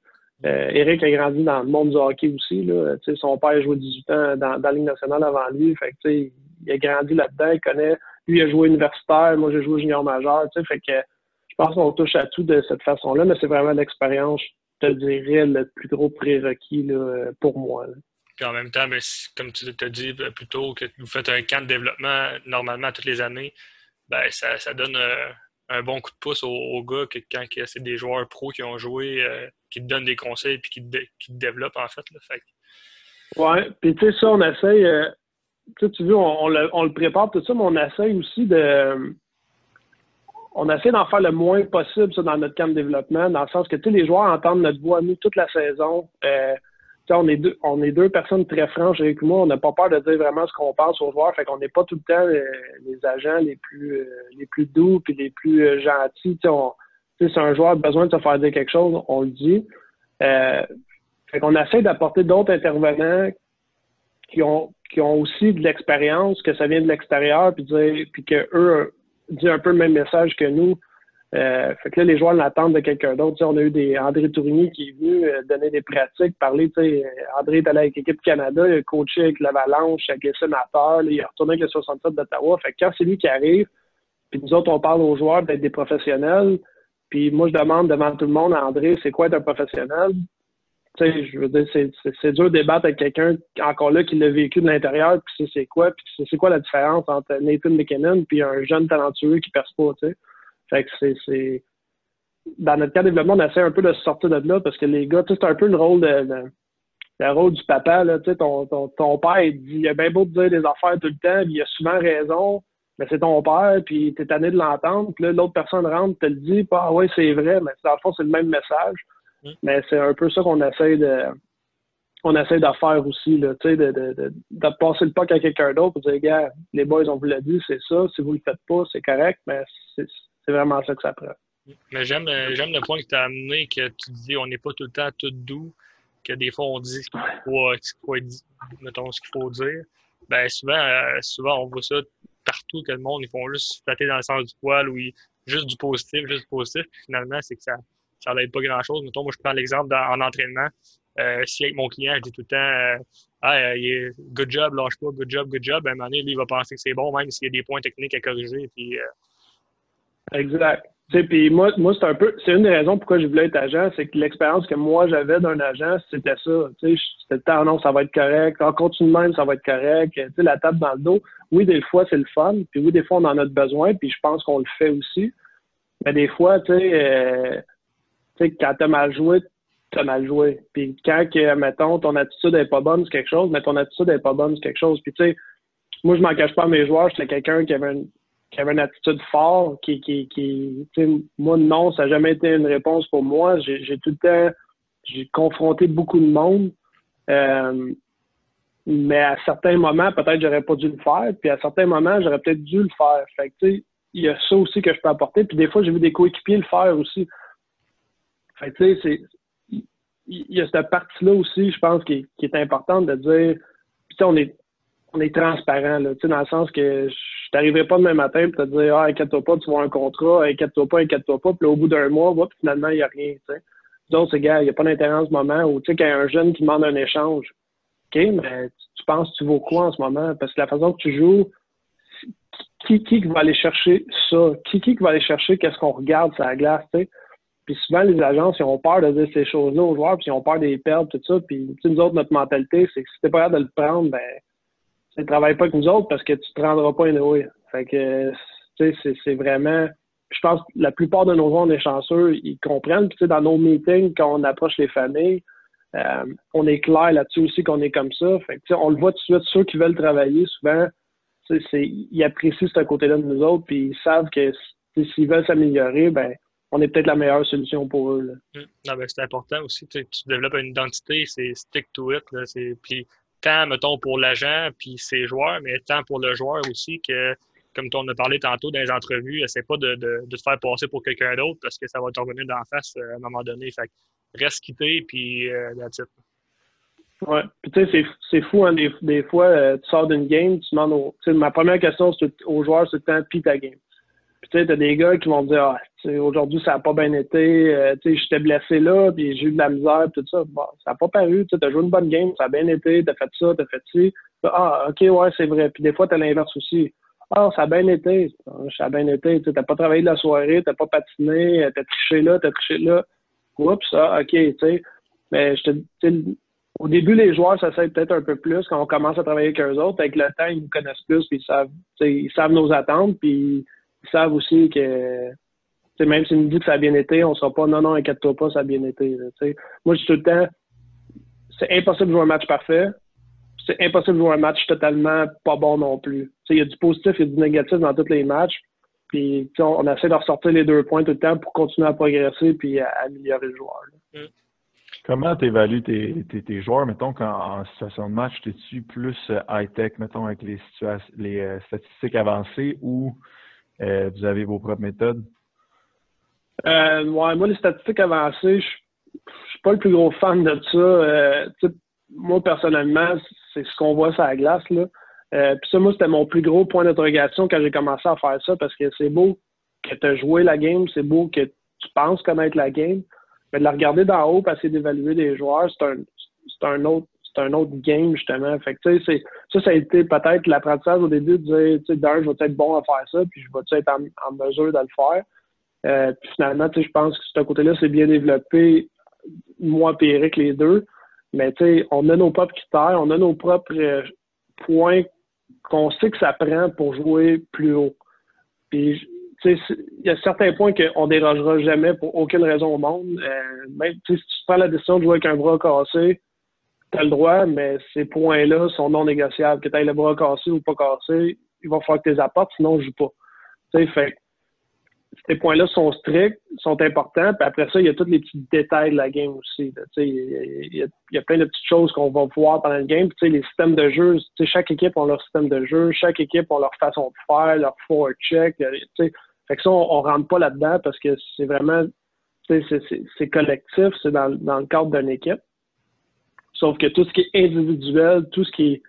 Euh, Eric a grandi dans le monde du hockey aussi. Là. Son père a joué 18 ans dans, la Ligue nationale avant lui. Fait que, il a grandi là-dedans, il connaît. Lui, a joué universitaire, moi j'ai joué junior majeur. Fait que pense qu'on touche à tout de cette façon-là, mais c'est vraiment l'expérience, je te dirais, le plus gros prérequis pour moi. Puis en même temps, mais comme tu t'as dit euh, plus tôt, que vous faites un camp de développement normalement toutes les années, ben ça, ça donne euh, un bon coup de pouce aux, gars que quand c'est des joueurs pros qui ont joué, euh, qui te donnent des conseils et qui, te, qui te développent en fait. Là, fait. Ouais, puis tu sais, ça, on essaye, tu veux, on, le, on, le, prépare tout ça, mais on essaye aussi de. On essaie d'en faire le moins possible ça, dans notre camp de développement, dans le sens que tous les joueurs entendent notre voix nous toute la saison. Euh, on est deux, on est deux personnes très franches avec moi. On n'a pas peur de dire vraiment ce qu'on pense aux joueurs. Fait qu'on n'est pas tout le temps euh, les, agents les plus euh, les plus doux puis les plus euh, gentils. si un joueur a besoin de se faire dire quelque chose, on le dit. fait qu'on essaie d'apporter d'autres intervenants qui ont qui ont aussi de l'expérience, que ça vient de l'extérieur, puis dire puis que eux disent un peu le même message que nous. Euh, fait que là, les joueurs l'attendent de quelqu'un d'autre. On a eu des André Tourigny qui est venu euh, donner des pratiques, parler. André est allé avec l'équipe Canada, il a coaché avec l'Avalanche, avec les sénateurs, il a retourné avec le 67 d'Ottawa. Fait que quand c'est lui qui arrive, puis nous autres, on parle aux joueurs d'être des professionnels, puis moi, je demande devant tout le monde à André, c'est quoi être un professionnel? Je veux dire, c'est dur de débattre avec quelqu'un, encore là, qui l'a vécu de l'intérieur, puis c'est quoi, puis c'est quoi la différence entre Nathan McKinnon puis un jeune talentueux qui perce pas, tu sais. Fait que c'est. Dans notre cas de développement, on essaie un peu de se sortir de là parce que les gars, c'est un peu le rôle de, le rôle du papa. Là, ton, ton, ton père, il, dit, il a bien beau te dire des affaires tout le temps, puis il a souvent raison, mais c'est ton père, puis t'es tanné de l'entendre, puis là, l'autre personne rentre, te le dit, ah ouais, c'est vrai, mais dans le fond, c'est le même message. Mm. Mais c'est un peu ça qu'on essaie de on essaie de faire aussi, là, de, de, de, de, passer le pas à quelqu'un d'autre pour dire, gars, les boys, on vous l'a dit, c'est ça, si vous le faites pas, c'est correct, mais c'est vraiment ça que ça prend. Mais j'aime, le point que tu as amené, que tu dis on n'est pas tout le temps tout doux, que des fois on dit ce qu'il faut, faut, mettons, ce qu'il faut dire. Ben souvent, euh, souvent on voit ça partout que le monde, ils font juste flatter dans le sens du poil ou juste du positif, juste du positif. finalement, c'est que ça ça n'aide pas grand-chose. Mettons, moi, je prends l'exemple en entraînement. Euh, si avec mon client, je dis tout le temps euh, ah, il good job, lâche pas, good job, good job, ben, à un moment donné, lui, il va penser que c'est bon, même s'il y a des points techniques à corriger. Puis, Exact. Puis moi, moi c'est un peu, c'est une des raisons pourquoi je voulais être agent, c'est que l'expérience que moi j'avais d'un agent, c'était ça. C'était temps, non, ça va être correct. En continue même, ça va être correct. La table dans le dos. Oui, des fois, c'est le fun. Puis oui, des fois, on en a besoin. Puis je pense qu'on le fait aussi. Mais des fois, tu sais, euh, sais, quand t'as mal joué, t'as mal joué. Puis quand, que, mettons, ton attitude n'est pas bonne, c'est quelque chose, mais ton attitude n'est pas bonne, c'est quelque chose. Puis tu sais, moi, je m'en cache pas à mes joueurs. J'étais quelqu'un qui avait une qui avait une attitude forte, qui, qui, qui moi, non, ça n'a jamais été une réponse pour moi. J'ai tout le temps, j'ai confronté beaucoup de monde. Euh, mais à certains moments, peut-être j'aurais pas dû le faire. Puis à certains moments, j'aurais peut-être dû le faire. Fait que, il y a ça aussi que je peux apporter. Puis des fois, j'ai vu des coéquipiers le faire aussi. Fait tu sais, c'est. Il y a cette partie-là aussi, je pense, qui, est importante de dire. Puis on est, on est transparent, là, dans le sens que je t'arriverai pas demain matin pour te dire Ah, inquiète-toi pas, tu vois un contrat, inquiète-toi pas, inquiète-toi pas, puis au bout d'un mois, finalement, il n'y a rien. T'sais. Donc, c'est gars, il n'y a pas d'intérêt en ce moment. Ou tu sais, qu'il y a un jeune qui demande un échange. OK, mais tu, penses tu vaux quoi en ce moment? Parce que la façon que tu joues, qui, qui va aller chercher ça? Qui, qui va aller chercher qu'est-ce qu'on regarde sur la glace, tu sais? Puis souvent, les agences, ils ont peur de dire ces choses-là aux joueurs, puis ils ont peur des perdre, tout ça. Puis, nous autres, notre mentalité, c'est que si t'es pas capable de le prendre, ben, ne travaille pas avec nous autres parce que tu te rendras pas une Fait que, tu sais, c'est vraiment. Je pense que la plupart de nos joueurs, on est chanceux, ils comprennent. Puis, tu sais, dans nos meetings, quand on approche les familles, euh, on est clair là-dessus aussi qu'on est comme ça. Fait que, tu sais, on le voit tout de suite, ceux qui veulent travailler, souvent, ils apprécient ce côté-là de nous autres, puis ils savent que s'ils veulent s'améliorer, ben on est peut-être la meilleure solution pour eux. Là. Hum. ben, c'est important aussi. Tu, développes une identité, c'est stick to it. Là, puis tant, mettons, pour l'agent puis ses joueurs, mais tant pour le joueur aussi que, comme on a parlé tantôt dans les entrevues, essaie pas de, de, de te faire passer pour quelqu'un d'autre parce que ça va te revenir d'en face euh, à un moment donné. Fait reste quitté, puis euh, Ouais. Puis tu sais, c'est fou, hein, des, des fois, euh, tu sors d'une game, tu demandes au, ma première question aux joueurs, c'est le temps, puis ta game. Puis tu sais, t'as des gars qui vont dire, ah, aujourd'hui, ça n'a pas bien été, euh, tu sais, j'étais blessé là, puis j'ai eu de la misère, tout ça. Bon, ça n'a pas paru, tu as joué une bonne game, ça a bien été, t'as fait ça, t'as fait ci. Ah, ok, ouais, c'est vrai. Puis des fois, t'as l'inverse aussi. Ah, ça a bien été, ça a bien été, tu n'as pas travaillé de la soirée, t'as pas patiné, t'as triché là, t'as triché là. Oups, ça, ok, tu sais. Mais je au début, les joueurs s'essayent peut-être un peu plus quand on commence à travailler avec eux autres. Avec le temps, ils nous connaissent plus, puis ils savent, ils savent nos attentes, puis ils savent aussi que même s'ils nous disent que ça a bien été, on ne sera pas non, non, inquiète-toi pas, ça a bien été. moi, je dis tout le temps, c'est impossible de jouer un match parfait. C'est impossible de jouer un match totalement pas bon non plus. Il y a du positif et du négatif dans tous les matchs. Puis on, essaie de ressortir les deux points tout le temps pour continuer à progresser puis à, améliorer le joueur. Mm. Comment tu évalues tes, tes, joueurs, mettons, quand en situation de match, es-tu plus euh, high-tech, mettons, avec les, les euh, statistiques avancées ou euh, vous avez vos propres méthodes? ouais, moi, les statistiques avancées, je suis pas le plus gros fan de ça. moi, personnellement, c'est ce qu'on voit sur la glace. Là. Puis ça, moi, c'était mon plus gros point d'interrogation quand j'ai commencé à faire ça parce que c'est beau que tu as joué la game, c'est beau que tu penses connaître la game. Mais de la regarder d'en haut, passer d'évaluer des joueurs, c'est un, un autre c'est un autre game, justement. Fait que, ça, ça a été peut-être l'apprentissage au début de dire, tu sais, d'un, je vais être bon à faire ça, puis je vais être en, mesure de le faire. Euh, puis finalement, tu sais, je pense que ce côté-là, c'est bien développé, moi et Eric, les deux. Mais tu sais, on a nos propres critères, on a nos propres euh, points qu'on sait que ça prend pour jouer plus haut. Puis il y a certains points qu'on dérogera jamais pour aucune raison au monde. Euh, même si tu prends la décision de jouer avec un bras cassé, tu as le droit, mais ces points-là sont non négociables. Que tu le bras cassé ou pas cassé, il va falloir que tu les apportes, sinon je joue pas. fait ces points-là sont stricts, sont importants. Puis après ça, il y a tous les petits détails de la game aussi. Il y, a, y, a plein de petites choses qu'on va voir pendant le game. Puis, les systèmes de jeu, chaque équipe a leur système de jeu, chaque équipe a leur façon de faire, leur forward check. Fait que ça, on, ne rentre pas là-dedans parce que c'est vraiment, c'est collectif, c'est dans, le cadre d'une équipe. Sauf que tout ce qui est individuel, tout ce qui est,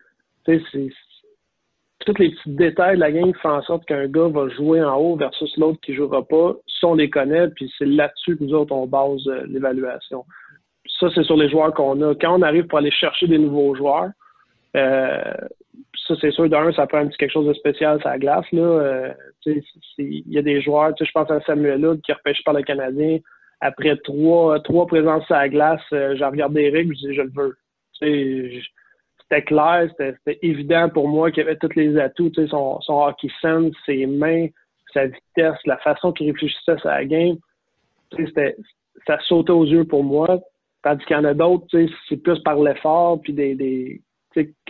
tous les petits détails de la game qui font en sorte qu'un gars va jouer en haut versus l'autre qui jouera pas, ça on les connaît, puis c'est là-dessus que nous autres on base euh, l'évaluation. Ça, c'est sur les joueurs qu'on a. Quand on arrive pour aller chercher des nouveaux joueurs, euh, ça, c'est sûr, d'un, ça prend un petit quelque chose de spécial sur la glace. Là. Euh, il y a des joueurs, je pense à Samuel Hood qui repêche par le Canadien. Après trois, trois présences sur la glace, euh, j'ai regardé Eric, je dis je le veux. C'était clair, c'était évident pour moi qu'il avait tous les atouts, son, son hockey sense, ses mains, sa vitesse, la façon qu'il réfléchissait à la game. Ça sautait aux yeux pour moi. Tandis qu'il y en a d'autres, c'est plus par l'effort, puis des, des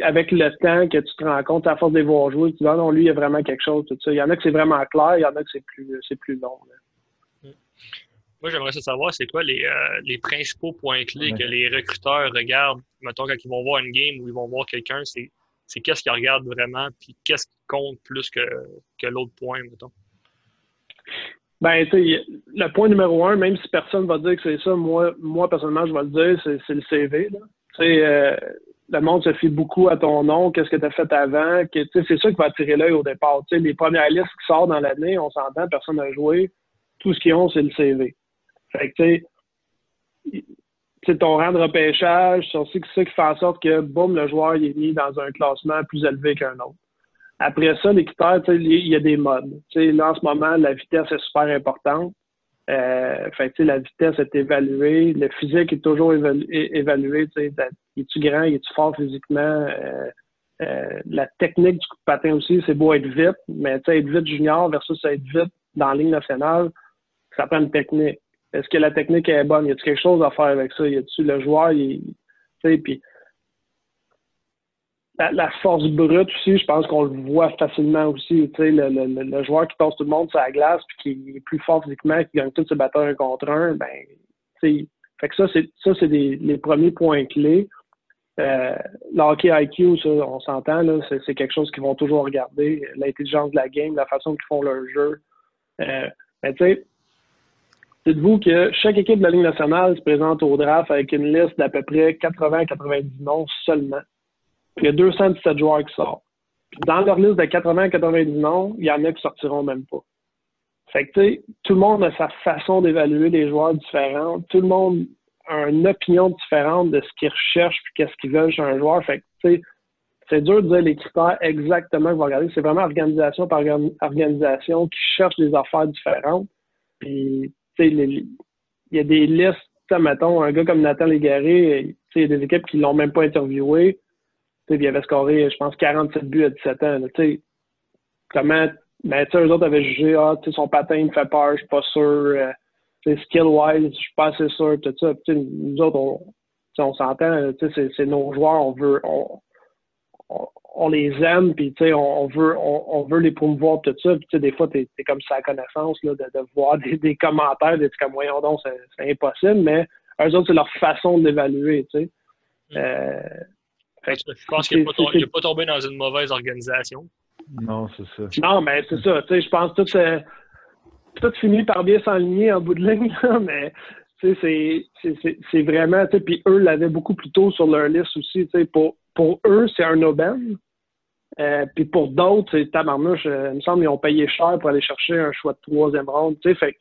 avec le temps que tu te rends compte, à force de les voir jouer, tu dis, ah non, lui, il y a vraiment quelque chose. Il y en a que c'est vraiment clair, il y en a que c'est plus, plus long. Mm. Moi, j'aimerais savoir, c'est quoi les, euh, les, principaux points clés que les recruteurs regardent, mettons, quand ils vont voir une game ou ils vont voir quelqu'un, c'est, qu'est-ce qu'ils regardent vraiment, puis qu'est-ce qui compte plus que, que l'autre point, mettons? Ben, tu sais, le point numéro un, même si personne va dire que c'est ça, moi, moi personnellement, je vais le dire, c'est, le CV. Tu sais, euh, le monde se fie beaucoup à ton nom, qu'est-ce que tu as fait avant. Que, c'est ça qui va attirer l'œil au départ. les premières listes qui sortent dans l'année, on s'entend, personne n'a joué. Tout ce qu'ils ont, c'est le CV. Fait que, tu sais, ton rang de repêchage, c'est aussi ça qui fait en sorte que, boum, le joueur il est mis dans un classement plus élevé qu'un autre. Après ça, les il y a des modes. là, en ce moment, la vitesse est super importante. Euh, fait la vitesse est évaluée, le physique est toujours évalué. Es-tu grand, es-tu fort physiquement? Euh, euh, la technique du coup de patin aussi, c'est beau être vite, mais être vite junior versus être vite dans la ligne nationale, ça prend une technique. Est-ce que la technique est bonne? Y a-t-il quelque chose à faire avec ça? Y a-t-il le joueur? Puis la, force brute aussi, je pense qu'on le voit facilement aussi. Le, joueur qui passe tout le monde sur la glace puis qui est plus fort physiquement, qui gagne tous ses batteurs un contre un, ben, fait que ça, c'est les premiers points clés. Euh, L'hockey IQ, ça, on s'entend, c'est quelque chose qu'ils vont toujours regarder. L'intelligence de la game, la façon qu'ils font leur jeu. Euh, mais tu sais, dites-vous que chaque équipe de la Ligue nationale se présente au draft avec une liste d'à peu près 80-90 noms seulement. il y a 217 joueurs qui sortent. dans leur liste de 80-90 noms, il y en a qui sortiront même pas. Fait que, tu sais, tout le monde a sa façon d'évaluer les joueurs différents. Tout le monde a une opinion différente de ce qu'ils recherchent et qu'est-ce qu'ils veulent chez un joueur. Fait que, tu sais, c'est dur de dire les critères exactement qu'on va regarder. C'est vraiment organisation par organisation qui cherche des affaires différentes. Puis, il y a des listes, mettons, un gars comme Nathan Légaré, il y a des équipes qui l'ont même pas interviewé. Il avait scoré, je pense, 47 buts à 17 ans. Comment mais sais, eux autres avaient jugé, ah, son patin me fait peur, je suis pas sûr. Euh, skill-wise, je suis pas assez sûr, tout ça. nous autres, on, on s'entend, c'est nos joueurs, on veut, les aime, puis on, veut, on, veut les promouvoir, tout ça. Puis des fois, tu es, comme ça à connaissance là, de, de voir des, des commentaires, d'être comme, voyons donc, c'est impossible, mais eux autres, c'est leur façon de l'évaluer, tu sais. Mm. Euh, je pense qu'il n'est pas, tombé dans une mauvaise organisation. Non, c'est ça. Non, mais c'est ça. Tu sais, je pense que tout, euh, tout finit par bien s'enligner en bout de ligne, mais c'est vraiment. Puis eux l'avaient beaucoup plus tôt sur leur liste aussi. Pour, pour eux, c'est un aubaine. Euh, puis pour d'autres, c'est tabarnouche. Euh, il me semble qu'ils ont payé cher pour aller chercher un choix de troisième ronde. Fait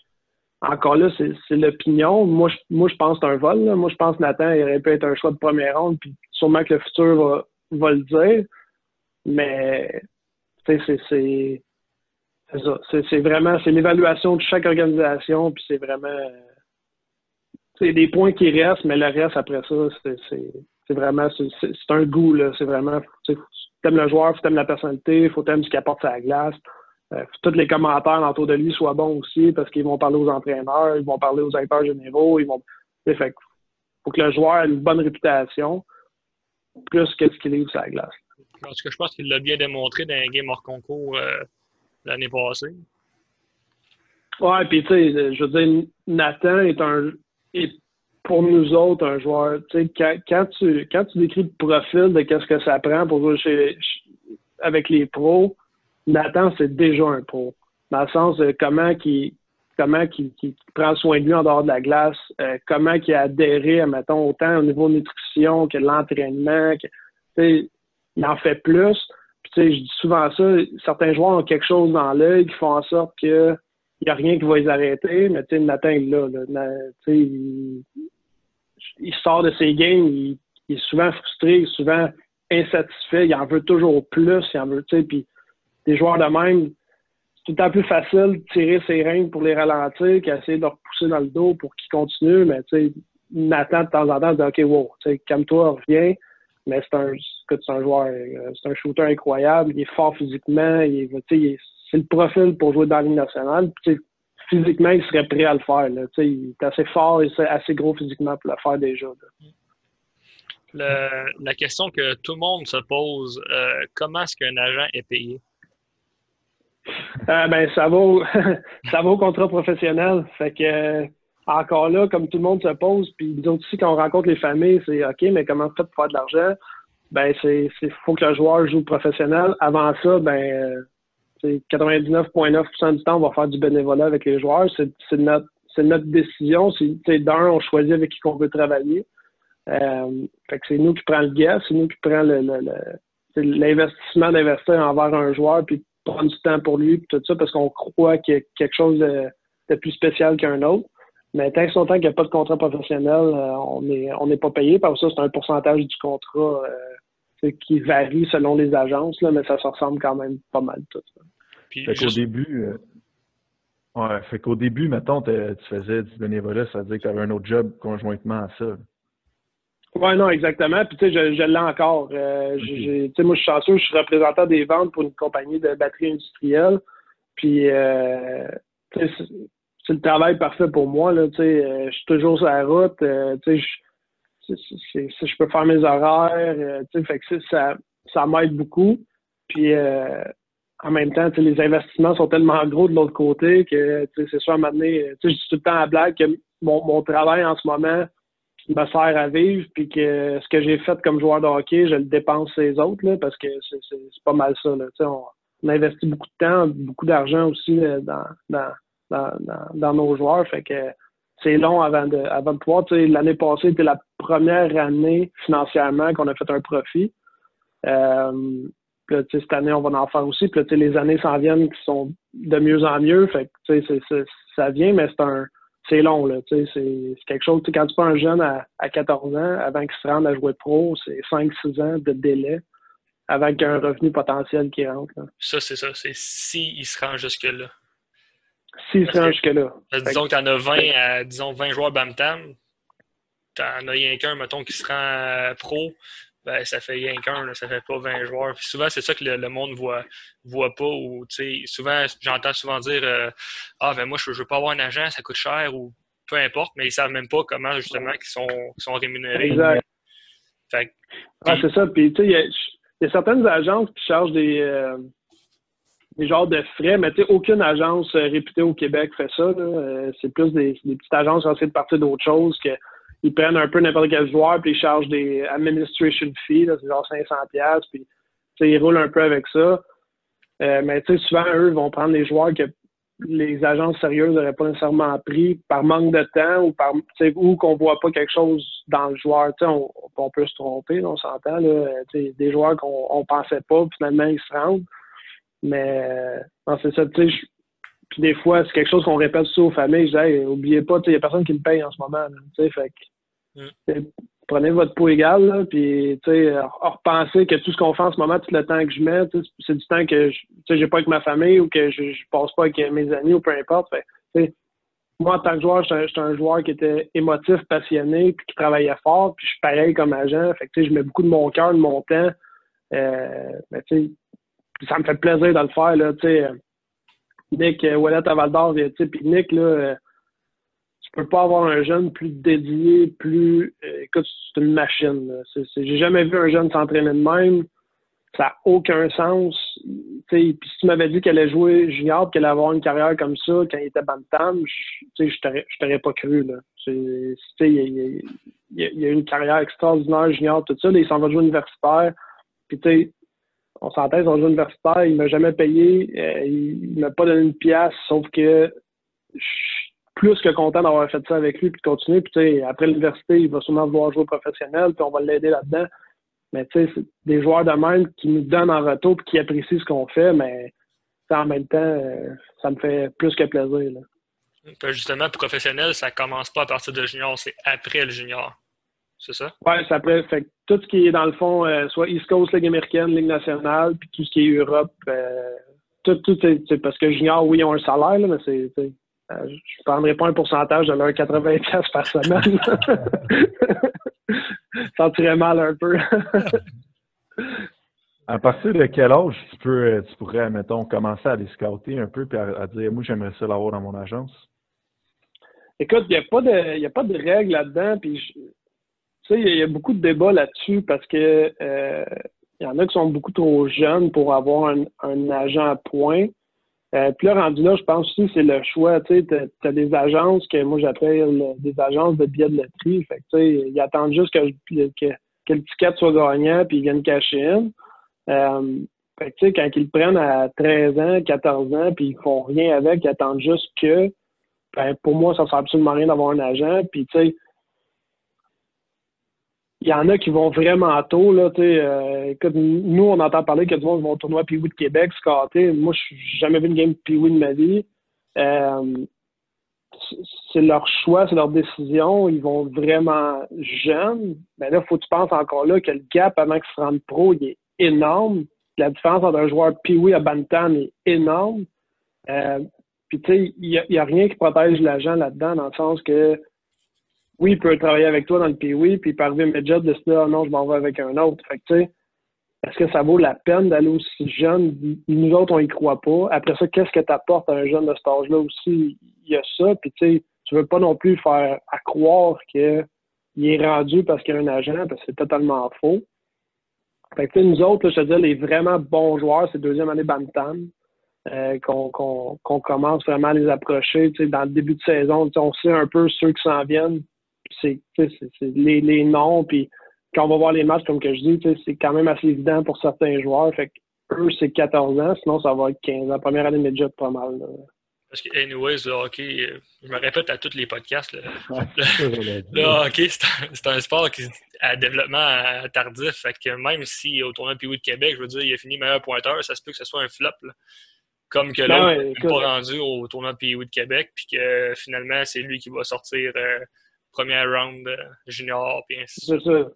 encore là, c'est l'opinion. Moi, je, moi, je pense que c'est un vol. Moi, je pense que Nathan, il aurait pu être un choix de première ronde, puis sûrement que le futur va, le dire. Mais c'est ça. C'est vraiment c'est l'évaluation de chaque organisation, puis c'est vraiment c'est des points qui restent, mais le reste après ça, c'est vraiment c'est un goût là. C'est vraiment tu aimes le joueur, tu aimes la personnalité, faut aimer ce qu'il apporte à la glace. Euh, tous les commentaires autour de lui soient bons aussi parce qu'ils vont parler aux entraîneurs, ils vont parler aux acteurs généraux, ils vont. Fait faut que le joueur ait une bonne réputation plus que ce qu'il est sur la glace. Je pense qu'il l'a bien démontré dans un game hors concours euh, l'année passée. Ouais, puis tu sais, je veux dire, Nathan est un est pour nous autres un joueur. Quand, quand, tu quand tu décris le profil de qu'est-ce que ça prend pour jouer chez, avec les pros, Nathan c'est déjà un pro. Dans le sens de comment qui comment qui, prend soin de lui en dehors de la glace, euh, comment il a adhéré, mettons, autant au niveau nutrition que l'entraînement. Il en fait plus. Puis, je dis souvent ça, certains joueurs ont quelque chose dans l'œil qui font en sorte que il n'y a rien qui va les arrêter, mais tu sais, Nathan est là. il, sort de ses games, il, est souvent frustré, souvent insatisfait, il en veut toujours plus, il en veut, tu sais, puis des joueurs de même, c'est tout le temps plus facile de tirer ses règles pour les ralentir qu'essayer de leur pousser dans le dos pour qu'ils continuent, mais tu sais, Nathan, de temps en temps, dit OK, wow, tu sais, calme-toi, reviens. Mais c'est un, c'est un joueur, euh, c'est un shooter incroyable. Il est fort physiquement. Il est, c'est le profil pour jouer dans la Ligue nationale. Physiquement, il serait prêt à le faire. Là. Il est assez fort et assez gros physiquement pour le faire déjà. la question que tout le monde se pose, euh, comment est-ce qu'un agent est payé? Euh, ben, ça vaut ça va au contrat professionnel. Fait que encore là, comme tout le monde se pose, puis nous autres aussi, quand on rencontre les familles, c'est OK, mais comment fait pour faire de l'argent? Ben, c'est faut que le joueur joue professionnel. Avant ça, ben, 99,9% du temps, on va faire du bénévolat avec les joueurs. C'est notre, notre décision. D'un, on choisit avec qui on veut travailler. Euh, fait que c'est nous qui prenons le gars, c'est nous qui l'investissement le, d'investir envers un joueur, puis prendre du temps pour lui, puis tout ça, parce qu'on croit qu'il y a quelque chose de plus spécial qu'un autre. Mais tant que longtemps qu'il n'y a pas de contrat professionnel, euh, on n'est on pas payé. Que ça, c'est un pourcentage du contrat euh, qui varie selon les agences, là, mais ça se ressemble quand même pas mal tout. fait qu'au début, euh, ouais, fait qu'au début, mettons, tu faisais du bénévolat, ça veut dire que tu avais un autre job conjointement à ça. Oui, non, exactement. Puis, tu sais, je, l'ai encore. Euh, tu sais, moi, je suis chanceux, je suis représentant des ventes pour une compagnie de batterie industrielle. Puis, euh, c'est le travail parfait pour moi. Là, euh, je suis toujours sur la route. Euh, je, je peux faire mes horaires. Euh, fait que ça, ça m'aide beaucoup. Puis en même temps, les investissements sont tellement gros de l'autre côté que c'est sûr à un moment donné, je dis tout le temps à blague que mon, travail en ce moment me sert à vivre, puis que ce que j'ai fait comme joueur de hockey, je le dépense les autres, là, parce que c'est pas mal ça. Là. On, on investit beaucoup de temps, beaucoup d'argent aussi dans, dans, dans, nos joueurs. Fait que c'est long avant de, avant de pouvoir. L'année passée, c'était la première année financièrement qu'on a fait un profit. Euh, cette année, on va en faire aussi. Puis les années s'en viennent qui sont de mieux en mieux. Fait ça vient, mais c'est un c'est long. C'est, quelque chose. Quand tu pas un jeune à, à 14 ans, avant qu'il se rende à jouer pro, c'est 5-6 ans de délai avant qu'il y ait un revenu potentiel qui rentre. Ça, c'est ça. C'est s'il se rend jusque-là. S'il se rend jusque-là. Disons que tu en as 20, à, disons 20 joueurs Bam-Tam. Tu en as rien qu'un, mettons, qui se rend pro ben, ça fait rien qu'un, ça fait pas 20 joueurs. Puis souvent, c'est ça que le, monde voit, voit pas. Ou, souvent, j'entends souvent dire euh, Ah, ben moi, je, veux pas avoir un agent, ça coûte cher, ou peu importe, mais ils savent même pas comment, justement, ils sont, sont rémunérés. Exact. c'est ça. Puis, tu sais, il y, a certaines agences qui chargent des, euh, des genres de frais, mais tu sais, aucune agence euh, réputée au Québec fait ça. c'est plus des, des, petites agences qui essaient de partir d'autre chose que ils prennent un peu n'importe quel joueur, puis ils chargent des administration fees, c'est genre 500$, puis ils roulent un peu avec ça. Euh, mais souvent, eux vont prendre les joueurs que les agences sérieuses n'auraient pas nécessairement pris par manque de temps ou par ou qu'on voit pas quelque chose dans le joueur. On, on, peut se tromper, on s'entend. Des joueurs qu'on ne pensait pas, finalement, ils se rendent. Mais non, c'est ça, tu sais, puis des fois, c'est quelque chose qu'on répète souvent aux familles. Je dis, oubliez pas, il n'y a personne qui me paye en ce moment. fait mm. Prenez votre pot égal, puis repensez que tout ce qu'on fait en ce moment, tout le temps que je mets, c'est du temps que je n'ai pas avec ma famille ou que je ne passe pas avec mes amis ou peu importe. Fait, moi, en tant que joueur, je suis un joueur qui était émotif, passionné, puis qui travaillait fort, puis je suis pareil comme agent. Fait que, je mets beaucoup de mon cœur, de mon temps. Euh, mais, ça me fait plaisir de le faire. Là, Nick euh, Wallet à Val d'Or, puis Nick, là, euh, tu peux pas avoir un jeune plus dédié, plus. Euh, écoute, c'est une machine. J'ai jamais vu un jeune s'entraîner de même. Ça n'a aucun sens. Puis si tu m'avais dit qu'elle allait jouer junior qu'elle allait avoir une carrière comme ça quand il était bantam, je t'aurais pas cru. Là. Il, il, il, a une carrière extraordinaire junior, tout ça. il s'en va jouer universitaire. Puis on s'entend, dans un universitaire, il m'a jamais payé, euh, il il m'a pas donné une pièce, sauf que je suis plus que content d'avoir fait ça avec lui puis de continuer. Puis après l'université, il va sûrement vouloir jouer professionnel, puis on va l'aider là-dedans. Mais tu sais, c'est des joueurs de même qui nous donnent en retour puis qui apprécient ce qu'on fait, mais en même temps, euh, ça me fait plus que plaisir. Là. Justement, professionnel, ça commence pas à partir de junior, c'est après le junior c'est ça? Oui, ça peut. Fait tout ce qui est dans le fond, euh, soit East Coast, Ligue américaine, Ligue nationale, puis tout ce qui est Europe, euh, tout, tout c'est parce que junior, oui, ils ont un salaire, là, mais c'est. Euh, je ne prendrai pas un pourcentage de leur 80 par semaine. ça tirait mal un peu. à partir de quel âge tu peux tu pourrais, mettons, commencer à les scouter un peu et à, dire moi j'aimerais ça l'avoir dans mon agence? Écoute, il n'y a pas de a pas de règles là-dedans. Puis sais, il y, a beaucoup de débats là-dessus parce que euh, il y en a qui sont beaucoup trop jeunes pour avoir un, agent à point. Euh, puis là, rendu là, je pense aussi c'est le choix. Tu sais, as, des agences que moi j'appelle des agences de billets de loterie. Fait tu sais, ils attendent juste que, que le ticket soit gagnant puis ils viennent cacher une. Euh, tu sais, quand ils le prennent à 13 ans, 14 ans, puis ils font rien avec, ils attendent juste que, ben, pour moi, ça sert absolument rien d'avoir un agent. Puis, tu sais, il y en a qui vont vraiment tôt. Là, euh, écoute, nous, on entend parler que du monde vont au tournoi pee de Québec, scatter. Moi, je n'ai jamais vu une game pee de ma vie. Euh, c'est leur choix, c'est leur décision. Ils vont vraiment jeunes. Mais là, il faut que tu penses encore là que le gap avant qu'ils se rendent pro, il est énorme. La différence entre un joueur pee à Bantam est énorme. Euh, puis, tu sais, il n'y a, a, rien qui protège l'agent là-dedans, dans le sens que oui, il peut travailler avec toi dans le PWI, puis il peut arriver de se dire, ah non, je m'en vais avec un autre. Fait que, tu sais, est-ce que ça vaut la peine d'aller aussi jeune? Nous autres, on y croit pas. Après ça, qu'est-ce que tu apportes à un jeune de cet âge-là aussi? Il y a ça, puis tu sais, tu veux pas non plus faire à croire qu'il est rendu parce qu'il y a un agent, parce que c'est totalement faux. Fait que, nous autres, là, je te dis, les vraiment bons joueurs, c'est deuxième année Bantam. Euh, qu'on commence vraiment à les approcher. Tu sais, dans le début de saison, on sait un peu ceux qui s'en viennent c'est les, les noms, puis quand on va voir les matchs, comme que je dis, c'est quand même assez évident pour certains joueurs. Fait eux, c'est 14 ans, sinon ça va être 15 ans. Première année de pas mal. Parce que, anyways, le hockey, euh, je me répète à tous les podcasts, le, hockey, c'est un, sport qui à développement tardif. Fait que même si au tournoi Pee de Québec, je veux dire, il a fini meilleur pointeur, ça se peut que ce soit un flop. Comme que ben l'autre n'est pas rendu au tournoi Pee de Québec, puis que finalement, c'est lui qui va sortir euh, premier round junior, puis ainsi C'est ça.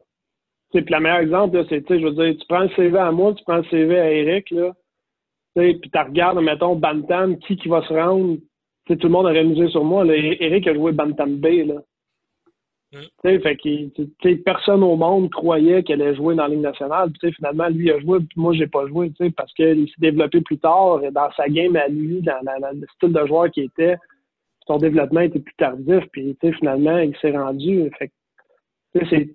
Puis le meilleur exemple, c'est, je veux dire, tu prends le CV à moi, tu prends le CV à Eric, là, puis tu regardes, mettons, Bantam, qui qui va se rendre. tout le monde aurait misé sur moi. Là. Eric a joué Bantam B. Là. Mm. Fait que personne au monde croyait qu'elle allait jouer dans la Ligue nationale. Puis, finalement, lui a joué, puis moi, j'ai pas joué, parce qu'il s'est développé plus tard dans sa game à lui, dans, le style de joueur qu'il était. Son développement était plus tardif, puis finalement, il s'est rendu. C'est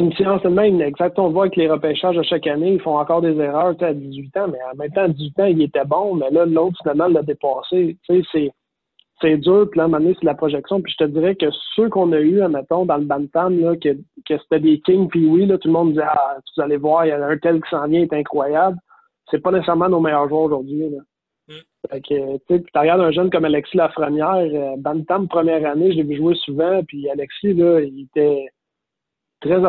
une science de même. Exactement, on voit que les repêchages à chaque année, ils font encore des erreurs à 18 ans, mais en même temps, à 18 ans, il était bon, mais là, l'autre, finalement, l'a dépassé. C'est dur, puis là, à un moment donné, c'est la projection. Puis je te dirais que ceux qu'on a eus, mettons, dans le Bantam, que, c'était des Kings, puis oui, là, tout le monde disait Ah, vous allez voir, il y a un tel qui s'en vient, est incroyable. C'est pas nécessairement nos meilleurs joueurs aujourd'hui. Fait que, tu regardes un jeune comme Alexis Lafrenière, euh, Bantam, première année, je l'ai vu jouer souvent, puis Alexis, là, il était très,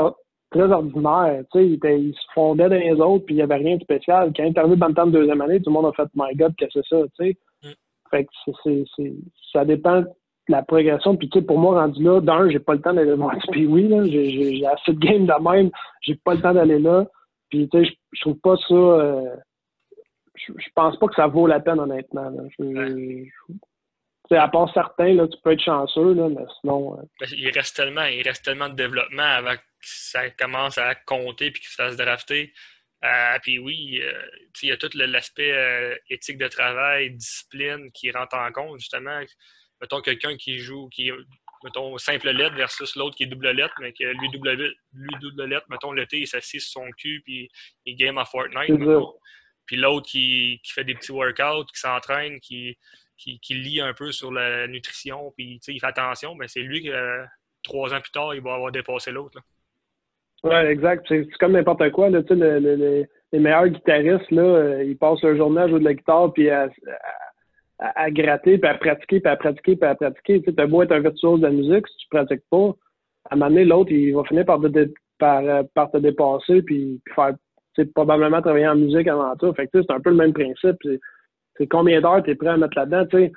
très ordinaire. Tu sais, il, il, se fondait dans les autres, puis il n'y avait rien de spécial. Quand il est arrivé le deuxième année, tout le monde a fait My God, que c'est ça, tu sais. Mm. Fait que c'est, c'est, ça dépend de la progression. Puis tu sais, pour moi, rendu là, d'un, j'ai pas le temps d'aller voir Puis oui, là, j'ai, j'ai assez de game de même, j'ai pas le temps d'aller là. Puis tu sais, je, trouve pas ça. Euh, je, pense pas que ça vaut la peine, honnêtement. Là. Je, à part certains, là, tu peux être chanceux, là, mais sinon. Euh, il reste tellement, il reste tellement de développement avant que ça commence à compter puis que ça se drafter. Euh, puis oui, euh, il y a tout l'aspect éthique de travail, discipline qui rentre en compte, justement. Mettons quelqu'un qui joue, qui mettons simple lettre versus l'autre qui est double lettre, mais que lui double, lui double lettre, mettons l'été, il s'assied sur son cul puis il game à Fortnite. Puis l'autre qui, qui, fait des petits workouts, qui s'entraîne, qui, qui, lit un peu sur la nutrition, puis il fait attention, mais c'est lui que trois ans plus tard, il va avoir dépassé l'autre. Oui, exact. C'est comme n'importe quoi. Là, les meilleurs guitaristes, là, euh, ils passent leur journée à jouer de la guitare, puis à, gratter, puis à pratiquer, puis à pratiquer, puis à pratiquer. Tu as beau être un virtuose de la musique, si tu ne pratiques pas, à un moment donné, l'autre, il va finir par, par, euh, te dépasser, puis faire probablement travailler en musique avant tout. Fait c'est un peu le même principe c'est combien d'heures tu es prêt à mettre là-dedans?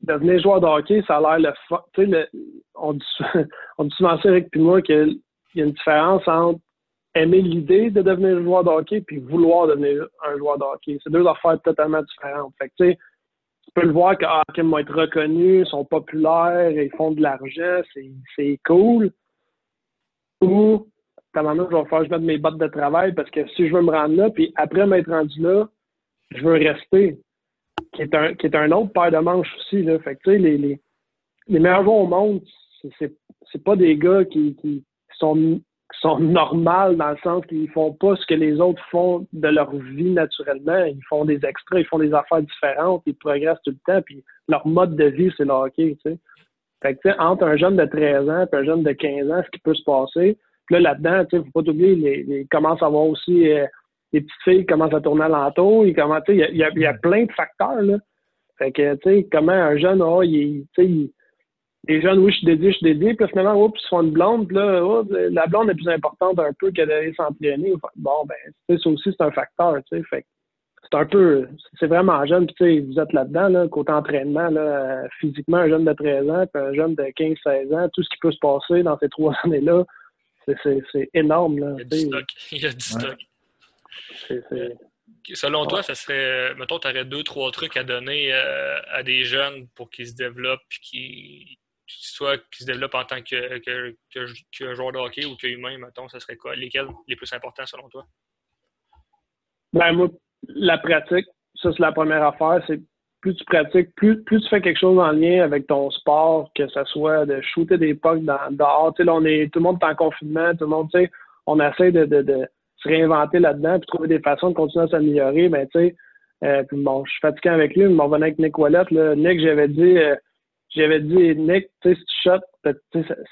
Devenir joueur de hockey, ça a l'air le sais, on, dit, on dit souvent ça qu'il y a une différence entre aimer l'idée de devenir joueur de hockey puis vouloir devenir un joueur de hockey. C'est deux affaires totalement différentes. Fait que, tu peux le voir que ah, ils vont être reconnus, sont populaires, ils font de l'argent, c'est cool. Ou, un je vais faire, je mets mes bottes de travail parce que si je veux me rendre là, puis après m'être rendu là, je veux rester, qui est un, qui est un autre paire de manches aussi. Là. Fait que, les, les, les meilleurs joueurs au monde, c'est, pas des gars qui, qui sont, sont normaux dans le sens qu'ils font pas ce que les autres font de leur vie naturellement. Ils font des extras, ils font des affaires différentes, ils progressent tout le temps, puis leur mode de vie, c'est le hockey. Fait que, entre un jeune de 13 ans et un jeune de 15 ans, ce qui peut se passer, puis là, là-dedans, tu sais, faut pas oublier, ils commencent à avoir aussi euh, les petites filles commencent à tourner à l'entour. Il, il, y a, il, y a, plein de facteurs. Là. Fait que, tu sais, comment un jeune, oh, il, il, les jeunes, oui, je suis dédié, je suis dédié. Puis finalement, oups, ils font une blonde. Puis là, oh, la blonde est plus importante un peu que d'aller s'entraîner. Bon, ben, ça aussi, c'est un facteur. Fait c'est un peu, c'est vraiment jeune. Puis, vous êtes là-dedans, là, côté entraînement, là, physiquement, un jeune de 13 ans, puis un jeune de 15-16 ans, tout ce qui peut se passer dans ces trois années-là, c'est énorme. Là, il y a du stock. Il y a du stock. Selon toi, ça serait, mettons, tu aurais deux, trois trucs à donner euh, à des jeunes pour qu'ils se développent, puis qu'ils soit qu'ils se développent en tant que, que, joueur de hockey ou qu'humain, mettons, ça serait quoi? Lesquels les plus importants selon toi? Ben, moi, la pratique, ça, c'est la première affaire. C'est plus tu pratiques, plus, plus tu fais quelque chose en lien avec ton sport, que ce soit de shooter des pucks dans, dehors. Sais, on est, tout le monde est en confinement, tout le monde, on essaie de se réinventer là-dedans, puis trouver des façons de continuer à s'améliorer, ben euh, puis bon, je suis fatigué avec lui, mais on revenait avec Nick Wallet, là. Nick, j'avais dit, euh, j'avais dit, Nick, si tu shot, ça,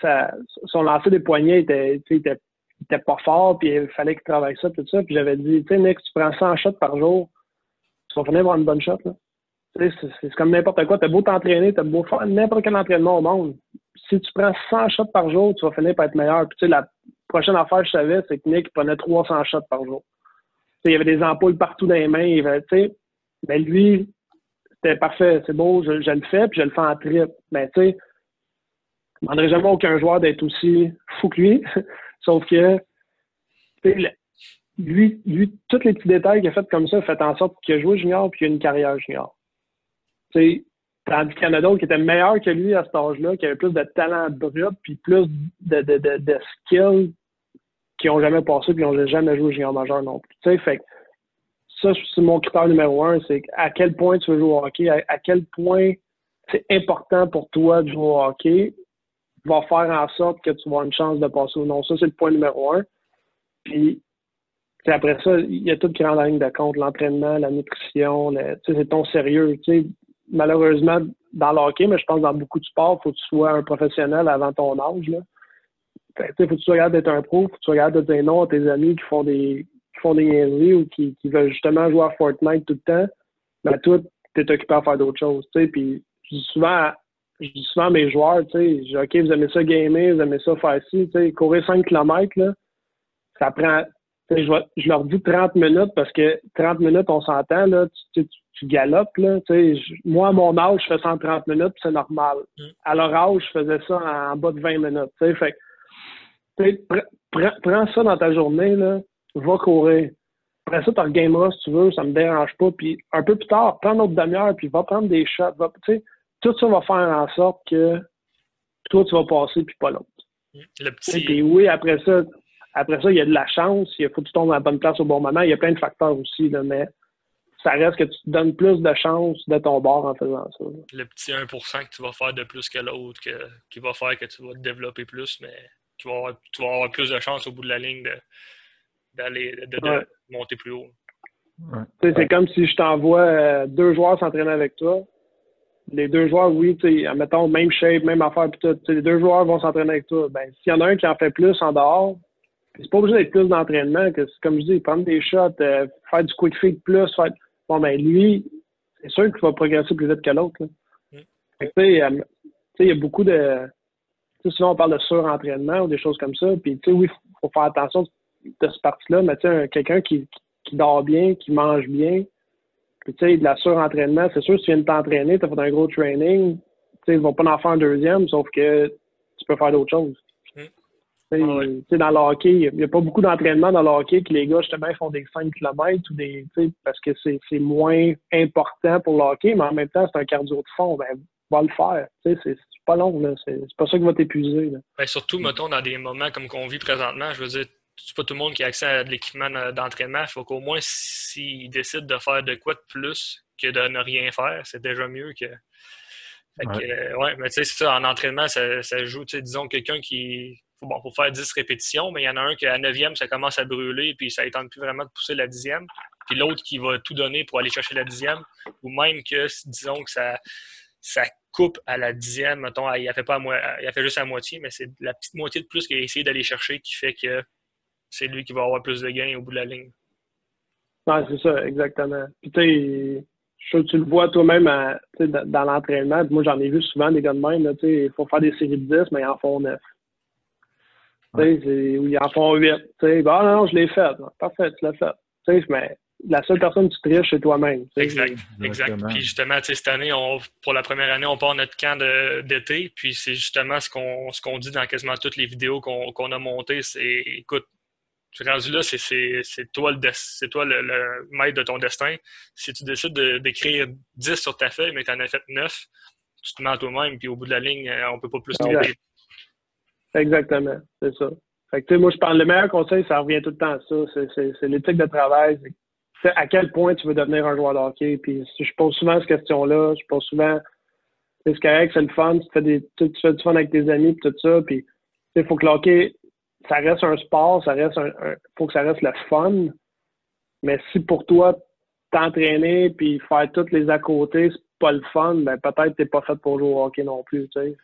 ça, son lancer des poignets était, était, était pas fort, puis il fallait qu'il travaille ça, tout ça, puis j'avais dit, tu sais, Nick, tu prends 100 shots par jour, tu vas finir avoir une bonne shot, là. C'est comme n'importe quoi. T'as beau t'entraîner, t'as beau faire n'importe quel entraînement au monde. Si tu prends 100 shots par jour, tu vas finir par être meilleur. Puis, tu sais, la prochaine affaire que je savais, c'est que Nick prenait 300 shots par jour. il y avait des ampoules partout dans les mains. Il avait, mais ben, lui, c'était parfait. C'est beau, je, le fais, puis je le fais en trip. Mais tu sais, je ne demanderais jamais aucun joueur d'être aussi fou que lui. Sauf que, lui, lui, tous les petits détails qu'il a fait comme ça, fait en sorte qu'il a joué junior puis qu'il a une carrière junior. Tandis qu'il y en a d'autres qui étaient meilleurs que lui à cet âge-là, qui avaient plus de talent brut puis plus de, de, de, de skills qui n'ont jamais passé puis qui n'ont jamais joué junior majeur non plus. fait ça, c'est mon critère numéro un, c'est à quel point tu veux jouer au hockey, à, quel point c'est important pour toi de jouer au hockey, va faire en sorte que tu vas avoir une chance de passer ou non. Ça, c'est le point numéro un. Puis, après ça, il y a tout qui rentre en ligne de compte, l'entraînement, la nutrition, c'est ton sérieux. Malheureusement, dans le hockey, mais je pense dans beaucoup de sports, il faut que tu sois un professionnel avant ton âge. Là. faut que tu regardes d'être un pro, faut que tu regardes de dire non à tes amis qui font des qui font des niaiseries ou qui, qui, veulent justement jouer à Fortnite tout le temps. Mais toi, tu es occupé à faire d'autres choses. Puis je dis souvent souvent à mes joueurs, OK, vous aimez ça gamer, vous aimez ça faire ci, courir 5 km, là, ça prend, je, je, leur dis 30 minutes parce que 30 minutes, on s'entend, là, tu, tu, tu, galopes, là, moi, à mon âge, je fais 130 minutes, c'est normal. Mm. À leur âge, je faisais ça en, bas de 20 minutes, prends ça dans ta journée, là, va courir. Après ça, tu regameras si tu veux, ça me dérange pas. Puis un peu plus tard, prends notre demi-heure, puis va prendre des shots. Va, tout ça va faire en sorte que toi, tu vas passer, puis pas l'autre. Le petit... Puis oui, après ça, après ça, il y a de la chance, il faut que tu tombes à la bonne place au bon moment. Il y a plein de facteurs aussi, là, mais ça reste que tu te donnes plus de chance de ton bord en faisant ça. Le petit 1% que tu vas faire de plus que l'autre, qui va faire que tu vas te développer plus, mais tu vas avoir, tu vas avoir plus de chance au bout de la ligne d'aller de, monter plus haut. C'est comme si je t'envoie euh, deux joueurs s'entraîner avec toi les deux joueurs, oui, mettons, même shape, même affaire, puis tout, les deux joueurs vont s'entraîner avec toi. Ben, s'il y en a un qui en fait plus en dehors, c'est pas obligé d'être plus d'entraînement, que comme je dis, prendre des shots, euh, faire du quick feed plus, faire... Bon, ben, lui, c'est sûr qu'il va progresser plus vite que l'autre. Mm. Tu sais, euh, il y a beaucoup de. souvent, on parle de surentraînement ou des choses comme ça. Puis, tu sais, oui, il faut faire attention de ce parti-là, mais tu sais, quelqu'un qui, qui dort bien, qui mange bien, puis, tu sais, de la surentraînement, c'est sûr, si tu viens de t'entraîner, tu as fait un gros training, tu sais, ils vont pas en faire un deuxième, sauf que tu peux faire d'autres choses. Tu sais, dans le hockey, il n'y a, pas beaucoup d'entraînement dans le hockey que les gars, justement, font des 5 km ou des, tu sais, parce que c'est moins important pour le hockey, mais en même temps, c'est un cardio de fond. Ben, va le faire. Tu sais, c'est pas long, là. C'est pas ça qui va t'épuiser. Ben, surtout, mettons, dans des moments comme qu'on vit présentement, je veux dire, c'est pas tout le monde qui a accès à de l'équipement d'entraînement. Il faut qu'au moins, s'il décide de faire de quoi de plus que de ne rien faire, c'est déjà mieux que. ouais. ouais. mais tu sais, c'est ça, en entraînement, ça, ça joue, tu sais, disons, quelqu'un qui. Bon, faut faire 10 répétitions, mais il y en a un qui, à 9e, ça commence à brûler, puis ça ne tente plus vraiment de pousser la dixième. Puis l'autre qui va tout donner pour aller chercher la dixième, ou même que, disons, que ça, ça coupe à la dixième, mettons, il a fait, pas il a fait juste à moitié, mais c'est la petite moitié de plus qu'il a essayé d'aller chercher qui fait que c'est lui qui va avoir plus de gains au bout de la ligne. Oui, c'est ça, exactement. Puis tu sais, tu le vois toi-même dans, l'entraînement. Moi, j'en ai vu souvent des gars de même. Il faut faire des séries de 10, mais ils en font 9. Ouais. Ou ils en font 8. Bah bon, non, non, je l'ai fait. Parfait, tu l'as fait. mais la seule personne que tu triches, c'est toi-même. Exact. Exact. Puis justement, cette année, on, pour la première année, on part notre camp d'été. Puis c'est justement ce qu'on ce qu'on dit dans quasiment toutes les vidéos qu'on a montées. C'est écoute, rendu là, c'est toi, le, toi le, maître de ton destin. Si tu décides d'écrire 10 sur ta feuille, mais tu en as fait 9, tu te mets à toi-même, puis au bout de la ligne, euh, on ne peut pas plus tomber. Exactement, c'est ça. Fait que, moi, je parle, le meilleur conseil, ça revient tout le temps à ça. C'est l'éthique de travail. C'est à quel point tu veux devenir un joueur de hockey. Puis je pose souvent cette question-là. Je pose souvent, c'est correct, c'est le fun, tu fais, des, tu, fais du fun avec tes amis, puis tout ça. Puis il faut que le hockey ça reste un sport, ça reste un, faut que ça reste le fun. Mais si pour toi, t'entraîner puis faire toutes les à côté, c'est pas le fun, ben peut-être t'es pas fait pour jouer au hockey non plus. Tu sais.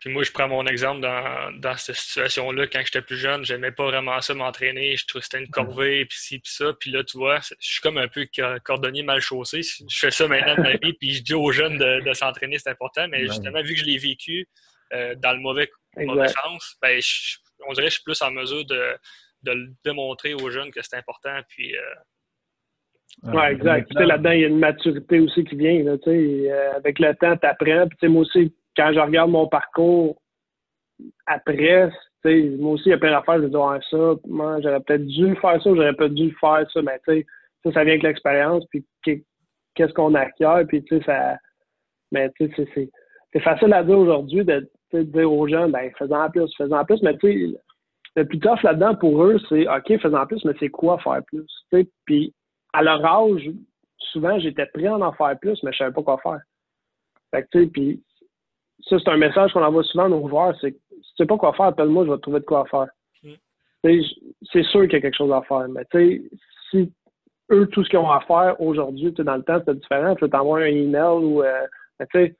Puis moi, je prends mon exemple dans, cette situation-là. Quand j'étais plus jeune, j'aimais pas vraiment ça m'entraîner. Je trouvais que c'était une corvée, puis ci, puis ça. Puis là, tu vois, je suis comme un peu cordonnier mal chaussé. Je fais ça maintenant de ma vie, puis je dis aux jeunes de, s'entraîner, c'est important. Mais justement, vu que je l'ai vécu euh, dans le mauvais, sens, ben, on dirait que je suis plus en mesure de, le démontrer aux jeunes que c'est important. Puis. Euh, oui, exact. là-dedans, il y a une maturité aussi qui vient. Là, euh, avec le temps, tu apprends. Puis, moi aussi, quand je regarde mon parcours après, moi aussi, il y a plein d'affaires, je dis, ça, moi, j'aurais peut-être dû faire ça, j'aurais peut-être dû faire ça, mais tu sais, ça, ça vient avec l'expérience, puis qu'est-ce qu'on acquiert, puis tu sais, ça. Mais tu sais, c'est facile à dire aujourd'hui de, dire aux gens, ben, faisant plus, faisant plus, mais tu sais, le plus tough là-dedans pour eux, c'est OK, faisant plus, mais c'est quoi faire plus? Puis à leur âge, souvent, j'étais prêt à en faire plus, mais je savais pas quoi faire. Fait que, tu sais, puis ça, c'est un message qu'on envoie souvent à nos joueurs, c'est si tu sais pas quoi faire, appelle-moi, je vais te trouver de quoi faire. Mm. C'est sûr qu'il y a quelque chose à faire, mais tu sais, si eux, tout ce qu'ils ont à faire aujourd'hui, dans le temps, c'était différent, tu t'envoies un email ou, euh, tu sais,